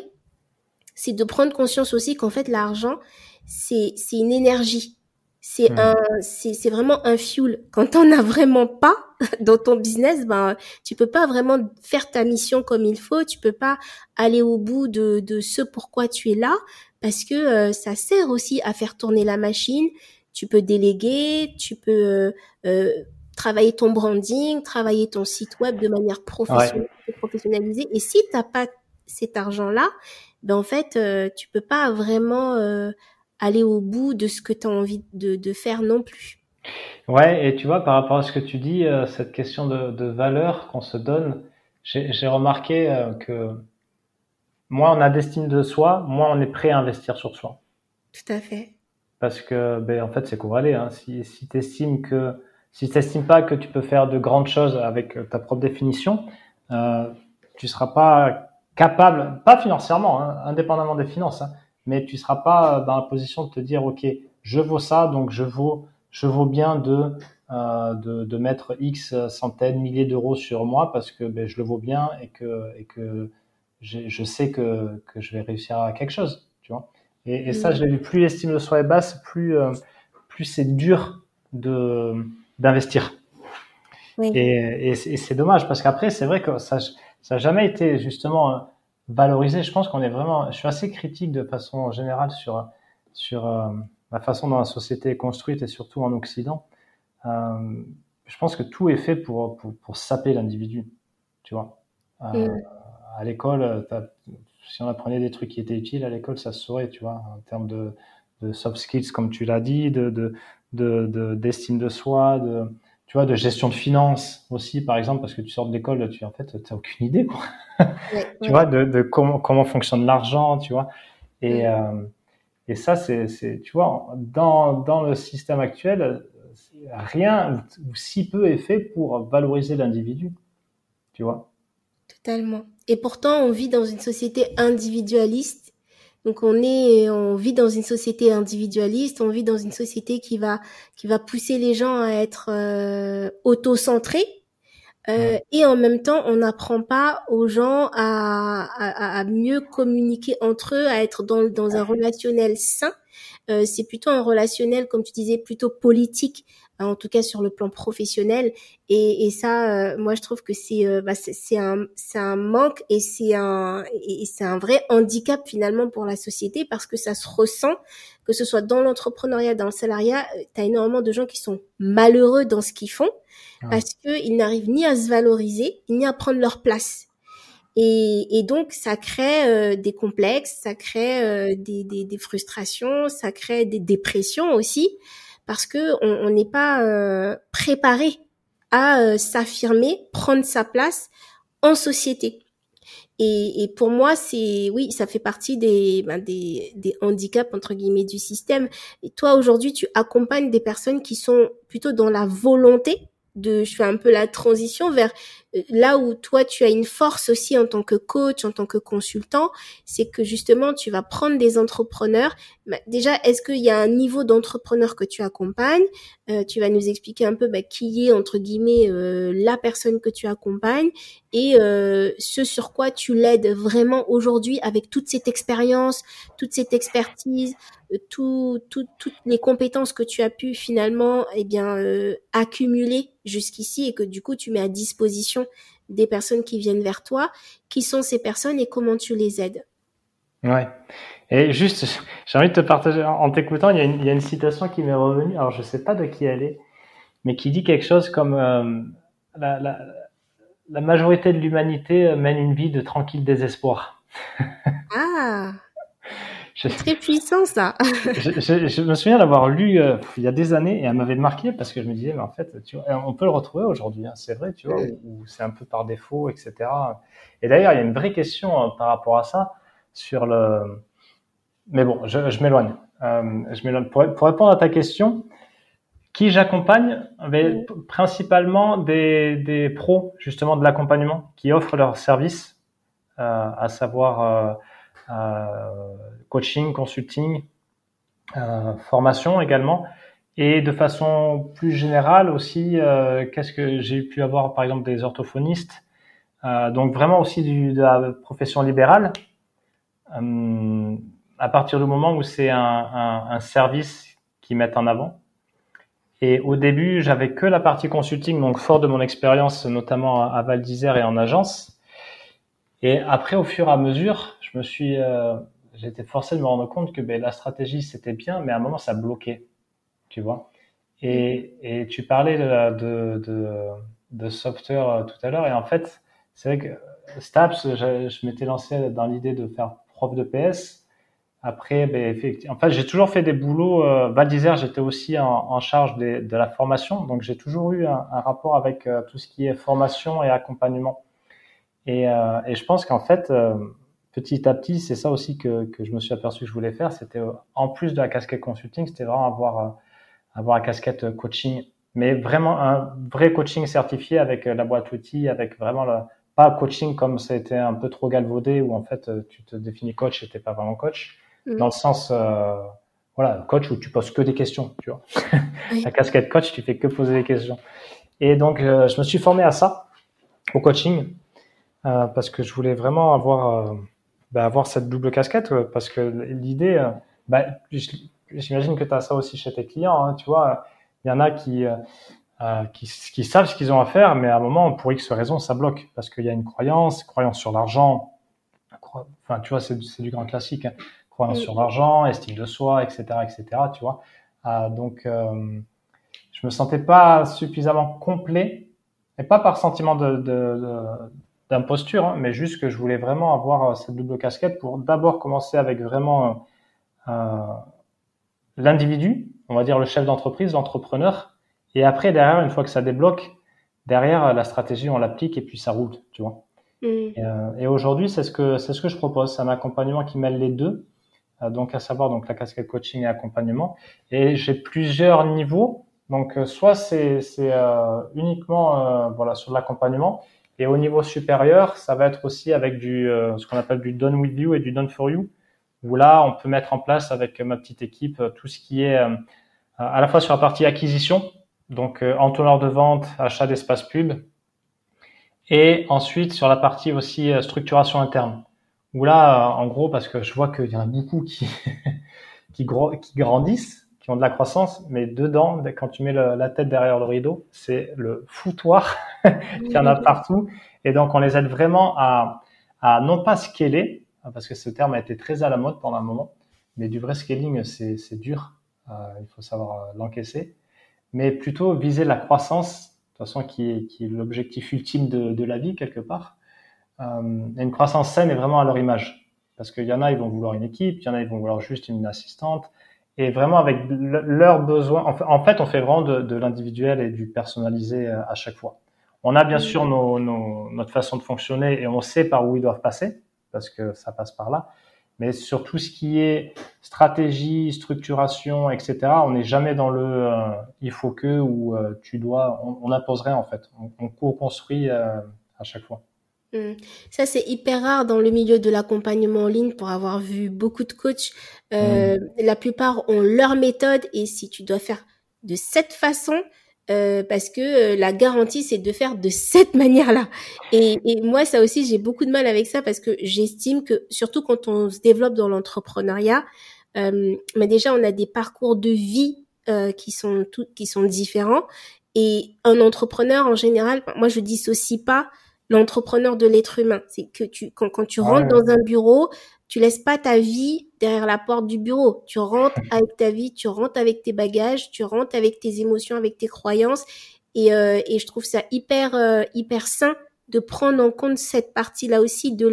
c'est de prendre conscience aussi qu'en fait l'argent c'est une énergie c'est un, c'est, vraiment un fuel. Quand on a vraiment pas (laughs) dans ton business, ben, tu peux pas vraiment faire ta mission comme il faut. Tu peux pas aller au bout de, de ce pourquoi tu es là parce que euh, ça sert aussi à faire tourner la machine. Tu peux déléguer, tu peux euh, euh, travailler ton branding, travailler ton site web de manière professionnelle, professionnalisée. Et si t'as pas cet argent-là, ben en fait, tu peux pas vraiment aller au bout de ce que tu as envie de, de, faire non plus. Ouais, et tu vois, par rapport à ce que tu dis, euh, cette question de, de valeur qu'on se donne, j'ai remarqué euh, que moins on a d'estime de soi, moins on est prêt à investir sur soi. Tout à fait. Parce que, ben, en fait, c'est aller. Hein. Si, si tu estimes que, si tu pas que tu peux faire de grandes choses avec ta propre définition, euh, tu seras pas capable, pas financièrement, hein, indépendamment des finances, hein, mais tu seras pas dans la position de te dire, OK, je vaux ça, donc je vaux, je vaux bien de, euh, de, de, mettre X centaines, milliers d'euros sur moi parce que ben, je le vaux bien et que, et que je sais que, que je vais réussir à quelque chose, tu vois. Et, et ça, je l'ai vu, plus l'estime de soi est basse, plus, euh, plus c'est dur de, d'investir. Oui. Et, et, c'est dommage parce qu'après, c'est vrai que ça, ça n'a jamais été justement valoriser. Je pense qu'on est vraiment, je suis assez critique de façon générale sur sur euh, la façon dont la société est construite et surtout en Occident. Euh, je pense que tout est fait pour pour, pour saper l'individu, tu vois. Euh, mm. À l'école, si on apprenait des trucs qui étaient utiles à l'école, ça se saurait, tu vois, en termes de, de soft skills, comme tu l'as dit, de de d'estime de, de, soi, de tu vois, de gestion de finances aussi, par exemple, parce que tu sors de l'école, tu en fait, tu aucune idée, quoi. (laughs) tu vois, de, de, comment comment fonctionne l'argent, tu vois. Et euh, et ça, c'est c'est tu vois, dans dans le système actuel, rien ou si peu est fait pour valoriser l'individu, tu vois. Totalement. Et pourtant, on vit dans une société individualiste donc on est, on vit dans une société individualiste, on vit dans une société qui va qui va pousser les gens à être euh, auto-centrés. Euh, et en même temps, on n'apprend pas aux gens à, à, à, mieux communiquer entre eux, à être dans, dans un relationnel sain. c'est plutôt un relationnel, comme tu disais, plutôt politique en tout cas sur le plan professionnel. Et, et ça, euh, moi, je trouve que c'est euh, bah, c'est un c'est un manque et c'est un et c'est un vrai handicap finalement pour la société parce que ça se ressent, que ce soit dans l'entrepreneuriat, dans le salariat, euh, tu as énormément de gens qui sont malheureux dans ce qu'ils font parce que ils n'arrivent ni à se valoriser ni à prendre leur place. Et, et, donc, ça crée des complexes, ça crée des, des, des, frustrations, ça crée des dépressions aussi parce que on n'est pas euh, préparé à euh, s'affirmer, prendre sa place en société. Et, et pour moi, c'est oui, ça fait partie des, ben, des, des handicaps entre guillemets du système. Et toi, aujourd'hui, tu accompagnes des personnes qui sont plutôt dans la volonté de, je fais un peu la transition vers là où toi tu as une force aussi en tant que coach, en tant que consultant, c'est que justement tu vas prendre des entrepreneurs. Bah, déjà, est-ce qu'il y a un niveau d'entrepreneur que tu accompagnes? Euh, Tu vas nous expliquer un peu bah, qui est entre guillemets euh, la personne que tu accompagnes et ce sur quoi tu l'aides vraiment aujourd'hui avec toute cette expérience, toute cette expertise, tout, toutes les compétences que tu as pu finalement eh bien accumuler jusqu'ici et que du coup tu mets à disposition des personnes qui viennent vers toi. Qui sont ces personnes et comment tu les aides Ouais. Et juste, j'ai envie de te partager, en t'écoutant, il, il, y a une citation qui m'est revenue, alors je sais pas de qui elle est, mais qui dit quelque chose comme euh, la, la, la, majorité de l'humanité mène une vie de tranquille désespoir. (laughs) Ah c'est très puissant ça. (laughs) je, me souviens d'avoir lu euh, il y a des années et elle m'avait marqué parce que je me disais mais en fait tu vois, on peut le retrouver aujourd'hui, hein, c'est vrai, tu vois, ou c'est un peu par défaut, etc. Et d'ailleurs il y a une vraie question euh, par rapport à ça sur le. Mais bon, je, je m'éloigne. Euh, je m'éloigne. Pour, pour, répondre à ta question, qui j'accompagne Principalement des, des pros justement de l'accompagnement qui offrent leurs services, euh, à savoir euh, coaching, consulting, euh, formation également. Et de façon plus générale aussi, euh, qu'est-ce que j'ai pu avoir par exemple des orthophonistes, donc vraiment aussi du, de la profession libérale. à partir du moment où c'est un, un, un service qu'ils mettent en avant. Et au début, j'avais que la partie consulting, donc fort de mon expérience, notamment à Val d'Isère et en agence. Et après, au fur et à mesure, je me suis, euh, été forcé de me rendre compte que ben, la stratégie c'était bien, mais à un moment ça bloquait, tu vois. Et, et tu parlais de, de, de, de software euh, tout à l'heure, et en fait, c'est vrai que Staps, je, je m'étais lancé dans l'idée de faire prof de PS. Après, ben, en fait, j'ai toujours fait des boulots. Euh, Val d'Isère, j'étais aussi en, en charge de, de, la formation, donc j'ai toujours eu un, un rapport avec euh, tout ce qui est formation et accompagnement. Et, euh, et je pense qu'en fait, euh, petit à petit, c'est ça aussi que, que, je me suis aperçu que je voulais faire. C'était euh, en plus de la casquette consulting, c'était vraiment avoir avoir la casquette coaching, mais vraiment un vrai coaching certifié avec la boîte outils, avec vraiment le pas coaching comme ça a été un peu trop galvaudé où en fait tu te définis coach et t'es pas vraiment coach, mmh. dans le sens euh, voilà coach où tu poses que des questions, tu vois. (laughs) la casquette coach, tu fais que poser des questions. Et donc je me suis formé à ça au coaching euh, parce que je voulais vraiment avoir, euh, bah, avoir cette double casquette, parce que l'idée, euh, bah, j'imagine que tu as ça aussi chez tes clients, hein, tu vois, il y en a qui, qui, qui, savent ce qu'ils ont à faire, mais à un moment, pour X raison, ça bloque, parce qu'il y a une croyance, croyance sur l'argent, enfin, tu vois, c'est du grand classique, hein, croyance sur l'argent, estime de soi, etc., etc., tu vois. donc, je me sentais pas suffisamment complet, et pas par sentiment de, de, de, d'imposture, hein, mais juste que je voulais vraiment avoir euh, cette double casquette pour d'abord commencer avec vraiment euh, euh, l'individu, on va dire le chef d'entreprise, l'entrepreneur, et après derrière, une fois que ça débloque, derrière la stratégie on l'applique et puis ça roule, tu vois. Mm. Et, euh, et aujourd'hui, c'est ce que c'est ce que je propose, c'est un accompagnement qui mêle les deux, euh, donc à savoir donc la casquette coaching et accompagnement. Et j'ai plusieurs niveaux, donc soit c'est c'est uniquement voilà sur l'accompagnement et au niveau supérieur, ça va être aussi avec du euh, ce qu'on appelle du done with you et du done for you, où là, on peut mettre en place avec ma petite équipe euh, tout ce qui est euh, à la fois sur la partie acquisition, donc entonnoir de vente, achat d'espace pub, et ensuite sur la partie aussi structuration interne, où là, en gros, parce que je vois qu'il y en a beaucoup qui (laughs) qui, qui grandissent, qui ont de la croissance, mais dedans, quand tu mets la tête derrière le rideau, c'est le foutoir. (laughs) Il y en a partout. Et donc, on les aide vraiment à, à non pas scaler, parce que ce terme a été très à la mode pendant un moment, mais du vrai scaling, c'est dur. Euh, il faut savoir euh, l'encaisser. Mais plutôt viser la croissance, de toute façon, qui est, qui est l'objectif ultime de, de, la vie, quelque part. Euh, une croissance saine est vraiment à leur image. Parce qu'il y en a, ils vont vouloir une équipe, il y en a, ils vont vouloir juste une assistante. Et vraiment avec leurs besoins, en fait, on fait vraiment de, de l'individuel et du personnalisé à chaque fois. On a bien sûr nos, nos, notre façon de fonctionner et on sait par où ils doivent passer, parce que ça passe par là. Mais sur tout ce qui est stratégie, structuration, etc., on n'est jamais dans le euh, il faut que ou euh, tu dois. On, on imposerait en fait. On, on co-construit euh, à chaque fois. Mmh. Ça, c'est hyper rare dans le milieu de l'accompagnement en ligne pour avoir vu beaucoup de coachs. Euh, mmh. La plupart ont leur méthode et si tu dois faire de cette façon, euh, parce que euh, la garantie c'est de faire de cette (laughs) manière-là. Et, et, moi ça aussi j'ai beaucoup de mal avec ça parce que j'estime que surtout quand on se développe dans l'entrepreneuriat, euh, mais déjà on a des parcours de vie euh, qui sont tout, qui sont différents et un entrepreneur en général, moi je dissocie pas l'entrepreneur de l'être humain. C'est que tu quand, quand tu rentres ouais. dans un bureau, tu laisses pas ta vie derrière la porte du bureau. Tu rentres (laughs) avec ta vie, tu rentres avec tes bagages, tu rentres avec tes émotions, avec tes croyances. Et, euh, et je trouve ça hyper, euh, hyper sain de prendre en compte cette partie-là aussi de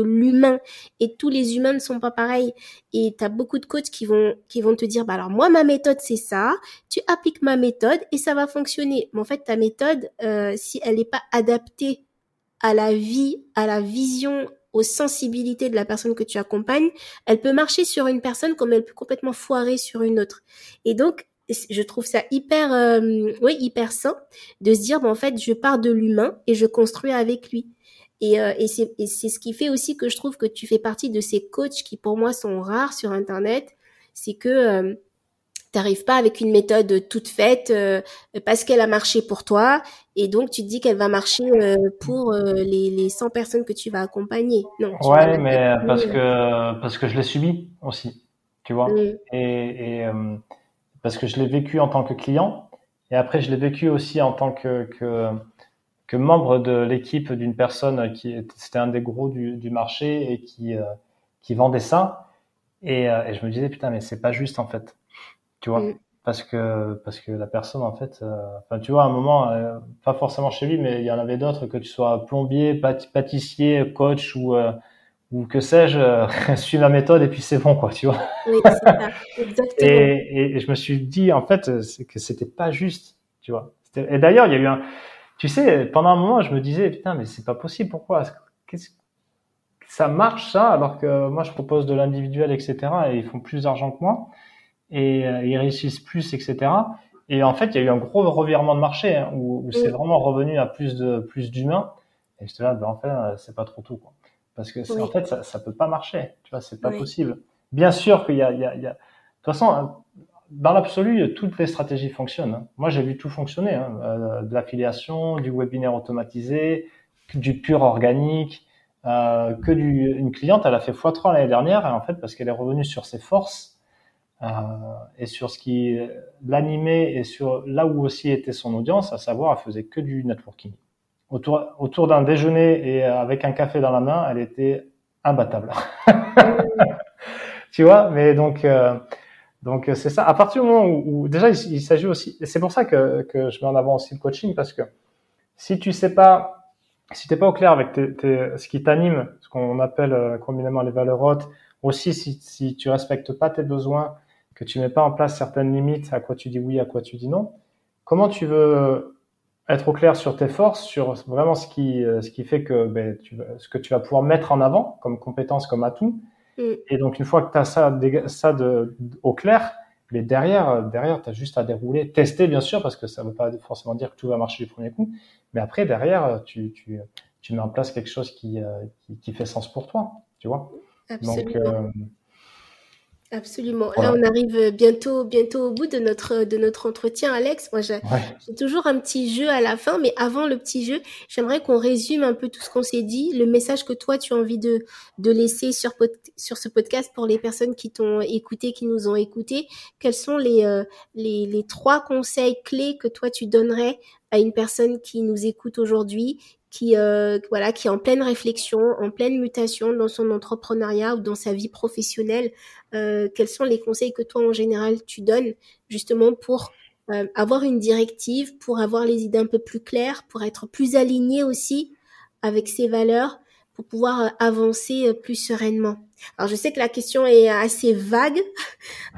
l'humain. Et tous les humains ne sont pas pareils. Et tu as beaucoup de coachs qui vont, qui vont te dire, bah alors moi, ma méthode, c'est ça. Tu appliques ma méthode et ça va fonctionner. Mais en fait, ta méthode, euh, si elle n'est pas adaptée à la vie, à la vision, aux sensibilités de la personne que tu accompagnes, elle peut marcher sur une personne comme elle peut complètement foirer sur une autre. Et donc, je trouve ça hyper, euh, oui, hyper sain de se dire, bon, en fait, je pars de l'humain et je construis avec lui. Et, euh, et c'est ce qui fait aussi que je trouve que tu fais partie de ces coachs qui, pour moi, sont rares sur Internet. C'est que euh, t'arrives pas avec une méthode toute faite euh, parce qu'elle a marché pour toi et donc tu te dis qu'elle va marcher euh, pour euh, les, les 100 personnes que tu vas accompagner. Non. Ouais, mais parce que parce que je l'ai subi aussi, tu vois. Mm. Et, et parce que je l'ai vécu en tant que client et après je l'ai vécu aussi en tant que que, que membre de l'équipe d'une personne qui c'était un des gros du, du marché et qui qui vendait ça et, et je me disais putain mais c'est pas juste en fait tu vois. Mm. Parce que parce que la personne en fait, euh, enfin tu vois à un moment, euh, pas forcément chez lui, mais il y en avait d'autres que tu sois plombier, pâtissier, coach ou euh, ou que sais-je, (laughs) suis ma méthode et puis c'est bon quoi, tu vois. Oui, c'est ça, exactement. Et, et, je me suis dit en fait que c'était pas juste, tu vois. Et d'ailleurs il y a eu un, tu sais, pendant un moment je me disais putain mais c'est pas possible, pourquoi Qu'est-ce ça marche ça alors que moi je propose de l'individuel etc et ils font plus d'argent que moi et euh, ils réussissent plus, etc. Et en fait, il y a eu un gros revirement de marché hein, où, où c'est vraiment revenu à plus de plus d'humains. Et j'étais là, ben en fait, euh, c'est pas trop tout, quoi. Parce que oui. en fait, ça, ça peut pas marcher. Tu vois, c'est pas oui. possible. Bien sûr qu'il y a, il y a, il y a... De toute façon, hein, dans l'absolu, toutes les stratégies fonctionnent. Hein. Moi, j'ai vu tout fonctionner. Hein. Euh, de l'affiliation, du webinaire automatisé, du pur organique, euh, que du, une cliente, elle a fait x3 l'année dernière, et en fait, parce qu'elle est revenue sur ses forces, et sur ce qui l'animait et sur là où aussi était son audience, à savoir, elle faisait que du networking. Autour, autour d'un déjeuner et avec un café dans la main, elle était imbattable. (laughs) tu vois, mais donc euh, donc c'est ça. À partir du moment où, déjà il, il s'agit aussi, c'est pour ça que, que je mets en avant aussi le coaching parce que si tu sais pas, si t'es pas au clair avec tes, tes, ce qui t'anime, ce qu'on appelle euh, communément les valeurs hautes, aussi si, si tu respectes pas tes besoins, que tu mets pas en place certaines limites, à quoi tu dis oui, à quoi tu dis non, comment tu veux être au clair sur tes forces, sur vraiment ce qui, euh, ce qui fait que ben, tu, ce que tu vas pouvoir mettre en avant comme compétence, comme atout. Mm. Et donc, une fois que tu as ça, ça de, au clair, mais derrière, derrière, tu as juste à dérouler, tester bien sûr, parce que ça ne veut pas forcément dire que tout va marcher du premier coup. Mais après, derrière, tu, tu, tu mets en place quelque chose qui, euh, qui, qui, fait sens pour toi, tu vois. Absolument. Donc, euh, Absolument. Là, on arrive bientôt, bientôt au bout de notre, de notre entretien, Alex. Moi, j'ai toujours un petit jeu à la fin, mais avant le petit jeu, j'aimerais qu'on résume un peu tout ce qu'on s'est dit, le message que toi, tu as envie de, de laisser sur, sur ce podcast pour les personnes qui t'ont écouté, qui nous ont écouté. Quels sont les, euh, les, les trois conseils clés que toi, tu donnerais à une personne qui nous écoute aujourd'hui, qui euh, voilà qui est en pleine réflexion, en pleine mutation dans son entrepreneuriat ou dans sa vie professionnelle. Euh, quels sont les conseils que toi en général tu donnes justement pour euh, avoir une directive, pour avoir les idées un peu plus claires, pour être plus aligné aussi avec ses valeurs, pour pouvoir euh, avancer euh, plus sereinement. Alors je sais que la question est assez vague,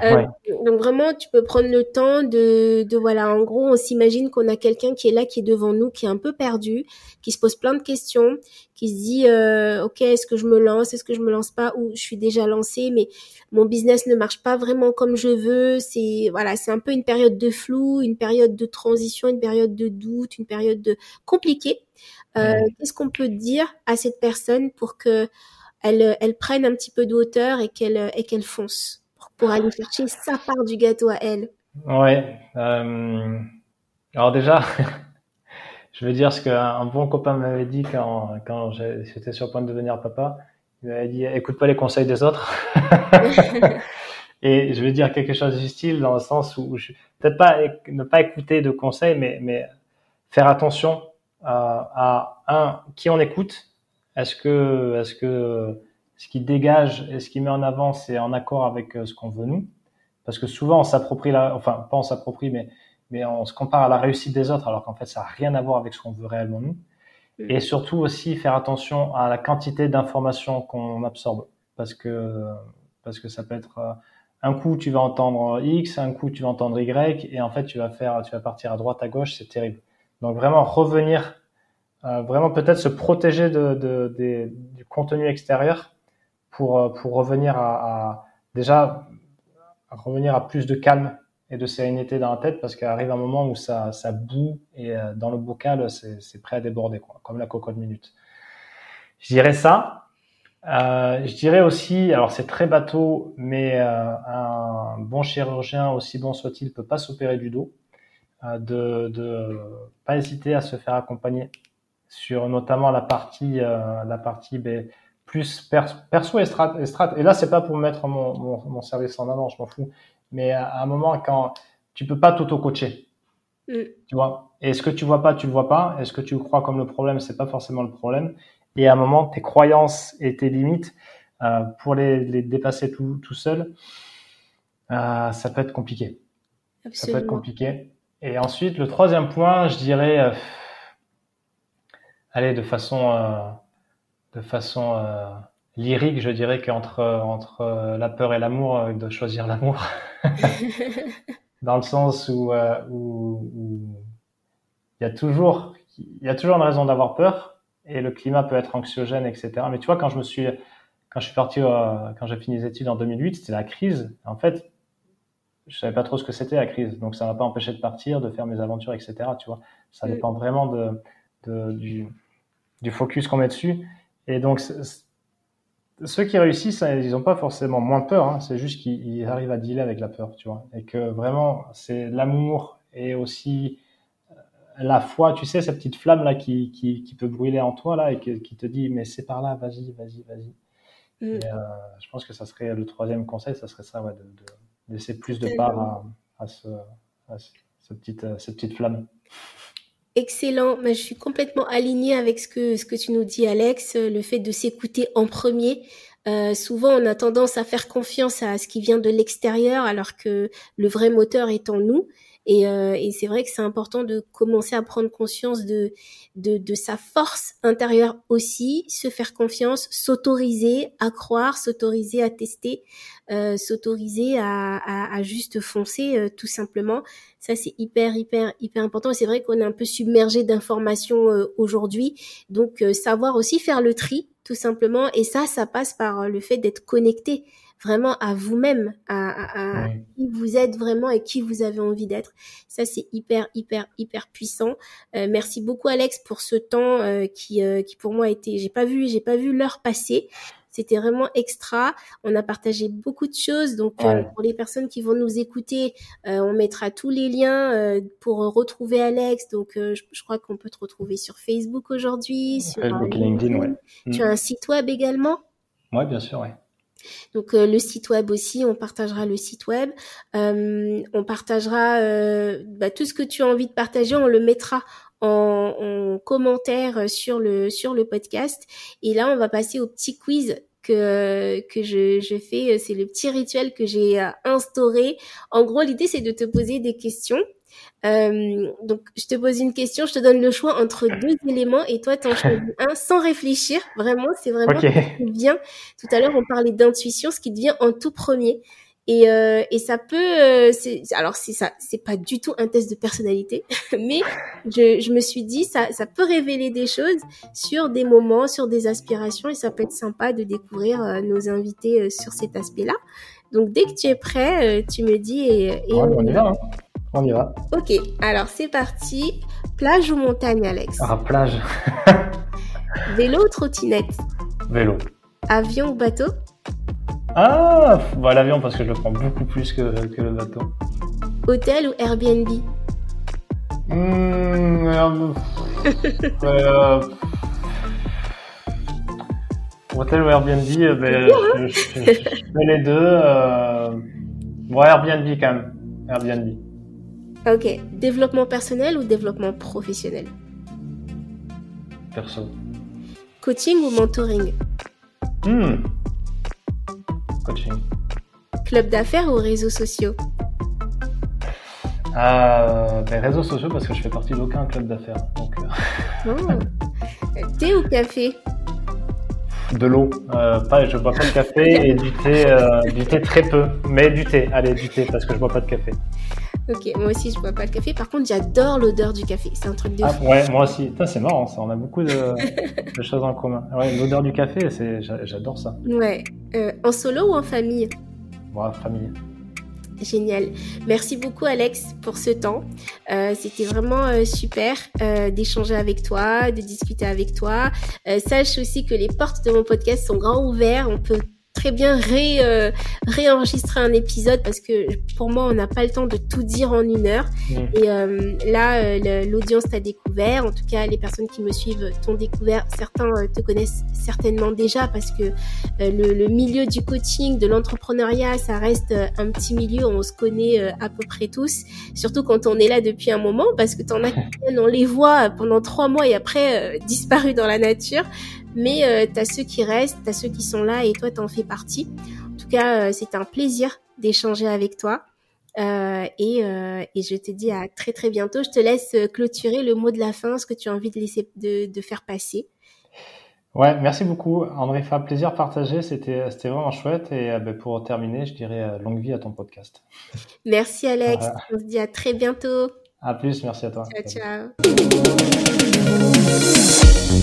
euh, donc vraiment tu peux prendre le temps de, de voilà, en gros on s'imagine qu'on a quelqu'un qui est là, qui est devant nous, qui est un peu perdu, qui se pose plein de questions, qui se dit euh, ok est-ce que je me lance, est-ce que je me lance pas ou je suis déjà lancé mais mon business ne marche pas vraiment comme je veux, c'est voilà c'est un peu une période de flou, une période de transition, une période de doute, une période de compliquée. Euh, Qu'est-ce qu'on peut dire à cette personne pour que elle, elle prenne un petit peu de hauteur et qu'elle et qu'elle fonce pour, aller chercher sa part du gâteau à elle? Ouais. Euh, alors déjà, (laughs) je veux dire ce qu'un bon copain m'avait dit quand quand j'étais sur le point de devenir papa. Il m'avait dit écoute pas les conseils des autres. (laughs) et je veux dire quelque chose du style dans le sens où peut-être pas ne pas écouter de conseils, mais mais faire attention à un qui on écoute est-ce que, est-ce que ce qui dégage et ce qui met en avant, c'est en accord avec euh, ce qu'on veut nous? Parce que souvent, on s'approprie la, enfin, pas on s'approprie, mais, mais on se compare à la réussite des autres, alors qu'en fait, ça n'a rien à voir avec ce qu'on veut réellement nous. Et surtout aussi faire attention à la quantité d'informations qu'on absorbe, parce que parce que ça peut être euh, un coup tu vas entendre X, un coup tu vas entendre Y, et en fait tu vas faire, tu vas partir à droite à gauche, c'est terrible. Donc vraiment revenir euh, vraiment peut-être se protéger de, de, du contenu extérieur pour, euh, pour revenir à, à déjà revenir à plus de calme et de sérénité dans la tête parce qu'arrive un moment où ça, ça boue et euh, dans le bocal, c'est prêt à déborder, quoi, comme la cocotte minute. Je dirais ça. Euh, je dirais aussi, alors c'est très bateau, mais euh, un bon chirurgien, aussi bon soit-il, peut pas s'opérer du dos. Euh, de, de pas hésiter à se faire accompagner sur notamment la partie, euh, la partie ben, plus perso et strat, et Et là, c'est pas pour mettre mon, mon, mon, service en avant, je m'en fous. Mais à, un moment, quand tu peux pas t'auto-coacher, mm. tu vois. Et ce que tu vois pas, tu le vois pas. Et ce que tu crois comme le problème, c'est pas forcément le problème. Et à un moment, tes croyances et tes limites, euh, pour les, les, dépasser tout, tout seul, euh, ça peut être compliqué. Absolument. Ça peut être compliqué. Et ensuite, le troisième point, je dirais, euh, allez, de façon, euh, de façon euh, lyrique, je dirais qu'entre entre euh, la peur et l'amour, de choisir l'amour, (laughs) dans le sens où, où, il y a toujours, il y a toujours une raison d'avoir peur et le climat peut être anxiogène, etc. Mais tu vois, quand je me suis, quand je suis parti, quand j'ai fini les études en 2008, c'était la crise. En fait, je savais pas trop ce que c'était la crise, donc ça m'a pas empêché de partir, de faire mes aventures, etc. Tu vois, ça mm. dépend vraiment de, de du, du focus qu'on met dessus. Et donc, ceux qui réussissent, ils n'ont pas forcément moins peur, hein, c'est juste qu'ils arrivent à dealer avec la peur, tu vois. Et que vraiment, c'est l'amour et aussi euh, la foi, tu sais, cette petite flamme là qui, qui, qui peut brûler en toi là et qui te dit, mais c'est par là, vas-y, vas-y, vas-y. Mm. Euh, je pense que ça serait le troisième conseil, ça serait ça, ouais, de, de laisser plus de part à, à, ce, à ce, petite, cette petite flamme. Excellent, mais je suis complètement alignée avec ce que ce que tu nous dis, Alex. Le fait de s'écouter en premier. Euh, souvent, on a tendance à faire confiance à ce qui vient de l'extérieur, alors que le vrai moteur est en nous. Et, euh, et c'est vrai que c'est important de commencer à prendre conscience de, de, de sa force intérieure aussi, se faire confiance, s'autoriser à croire, s'autoriser à tester, euh, s'autoriser à, à, à, juste foncer euh, tout simplement. Ça, c'est hyper, hyper, hyper important. C'est vrai qu'on est un peu submergé d'informations euh, aujourd'hui. Donc, euh, savoir aussi faire le tri, tout simplement. Et ça, ça passe par le fait d'être connecté vraiment à vous-même, à, à, qui vous êtes vraiment et qui vous avez envie d'être. Ça, c'est hyper, hyper, hyper puissant. Euh, merci beaucoup, Alex, pour ce temps euh, qui, euh, qui pour moi était, j'ai pas vu, j'ai pas vu l'heure passer. C'était vraiment extra. On a partagé beaucoup de choses. Donc, pour les personnes qui vont nous écouter, on mettra tous les liens pour retrouver Alex. Donc, je, crois qu'on peut te retrouver sur Facebook aujourd'hui. Sur Facebook, LinkedIn, ouais. Tu as un site web également? Oui, bien sûr, ouais. Donc le site web aussi, on partagera le site web, on partagera bah, tout ce que tu as envie de partager, on le mettra en, commentaire sur le sur le podcast. Et là, on va passer au petit quiz que que je, je fais. C'est le petit rituel que j'ai euh, instauré. En gros, l'idée c'est de te poser des questions. Euh, donc, je te pose une question, je te donne le choix entre deux éléments et toi, t'en choisis (laughs) un sans réfléchir. Vraiment, c'est vraiment ce qui vient. Tout à l'heure, on parlait d'intuition, ce qui te vient en tout premier. Et, euh, et ça peut, euh, alors c'est ça, c'est pas du tout un test de personnalité, (laughs) mais je, je me suis dit ça, ça peut révéler des choses sur des moments, sur des aspirations, et ça peut être sympa de découvrir euh, nos invités euh, sur cet aspect-là. Donc dès que tu es prêt, tu me dis et, et on, y va. Hein. On y va. Ok, alors c'est parti. Plage ou montagne, Alex? Ah plage. (laughs) Vélo ou trottinette? Vélo. Avion ou bateau? Ah, bah, l'avion parce que je le prends beaucoup plus que, que le bateau. Hôtel ou Airbnb? Mmh, euh, Hôtel ou Airbnb, euh, ben, je, fais les deux. Euh... Bon, Airbnb quand même. Airbnb. Ok. Développement personnel ou développement professionnel? Perso. Coaching ou mentoring? Hmm coaching. Club d'affaires ou réseaux sociaux? Euh, ben, Réseaux sociaux parce que je fais partie d'aucun club d'affaires. Euh. (laughs) Oh. Thé ou café? De l'eau. Euh, pas, je bois pas de café et du thé, euh, du thé très peu. Mais du thé, allez, du thé parce que je bois pas de café. Ok, moi aussi je bois pas de café. Par contre, j'adore l'odeur du café. C'est un truc de ah, Ouais, moi aussi. c'est marrant, ça. On a beaucoup (laughs) de, choses en commun. Ouais, l'odeur du café, j'adore ça. Ouais. Euh, en solo ou en famille? Moi, en famille. Génial. Merci beaucoup Alex pour ce temps. Euh, c'était vraiment euh, super d'échanger avec toi, de discuter avec toi. sache aussi que les portes de mon podcast sont grand ouvertes. On peut très bien ré, euh, réenregistrer un épisode parce que pour moi, on n'a pas le temps de tout dire en une heure. Et euh, là, euh, l'audience t'a découvert. En tout cas, les personnes qui me suivent t'ont découvert. Certains te connaissent certainement déjà parce que le, le, milieu du coaching, de l'entrepreneuriat, ça reste un petit milieu. On se connaît à peu près tous. Surtout quand on est là depuis un moment parce que t'en as qui on les voit pendant trois mois et après disparu dans la nature mais euh, tu as ceux qui restent, tu as ceux qui sont là et toi, tu en fais partie. En tout cas, euh, c'est un plaisir d'échanger avec toi. Euh, et, euh, et, je te dis à très très bientôt. Je te laisse clôturer le mot de la fin, ce que tu as envie de laisser de, de faire passer. Ouais, merci beaucoup, André. Fait plaisir partagé. C'était c'était vraiment chouette. Et ben, pour terminer, je dirais longue vie à ton podcast. Merci Alex. On se dit à très bientôt. À plus. Merci à toi. Ciao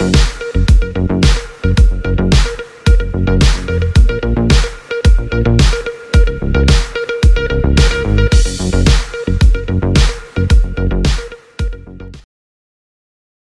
ciao.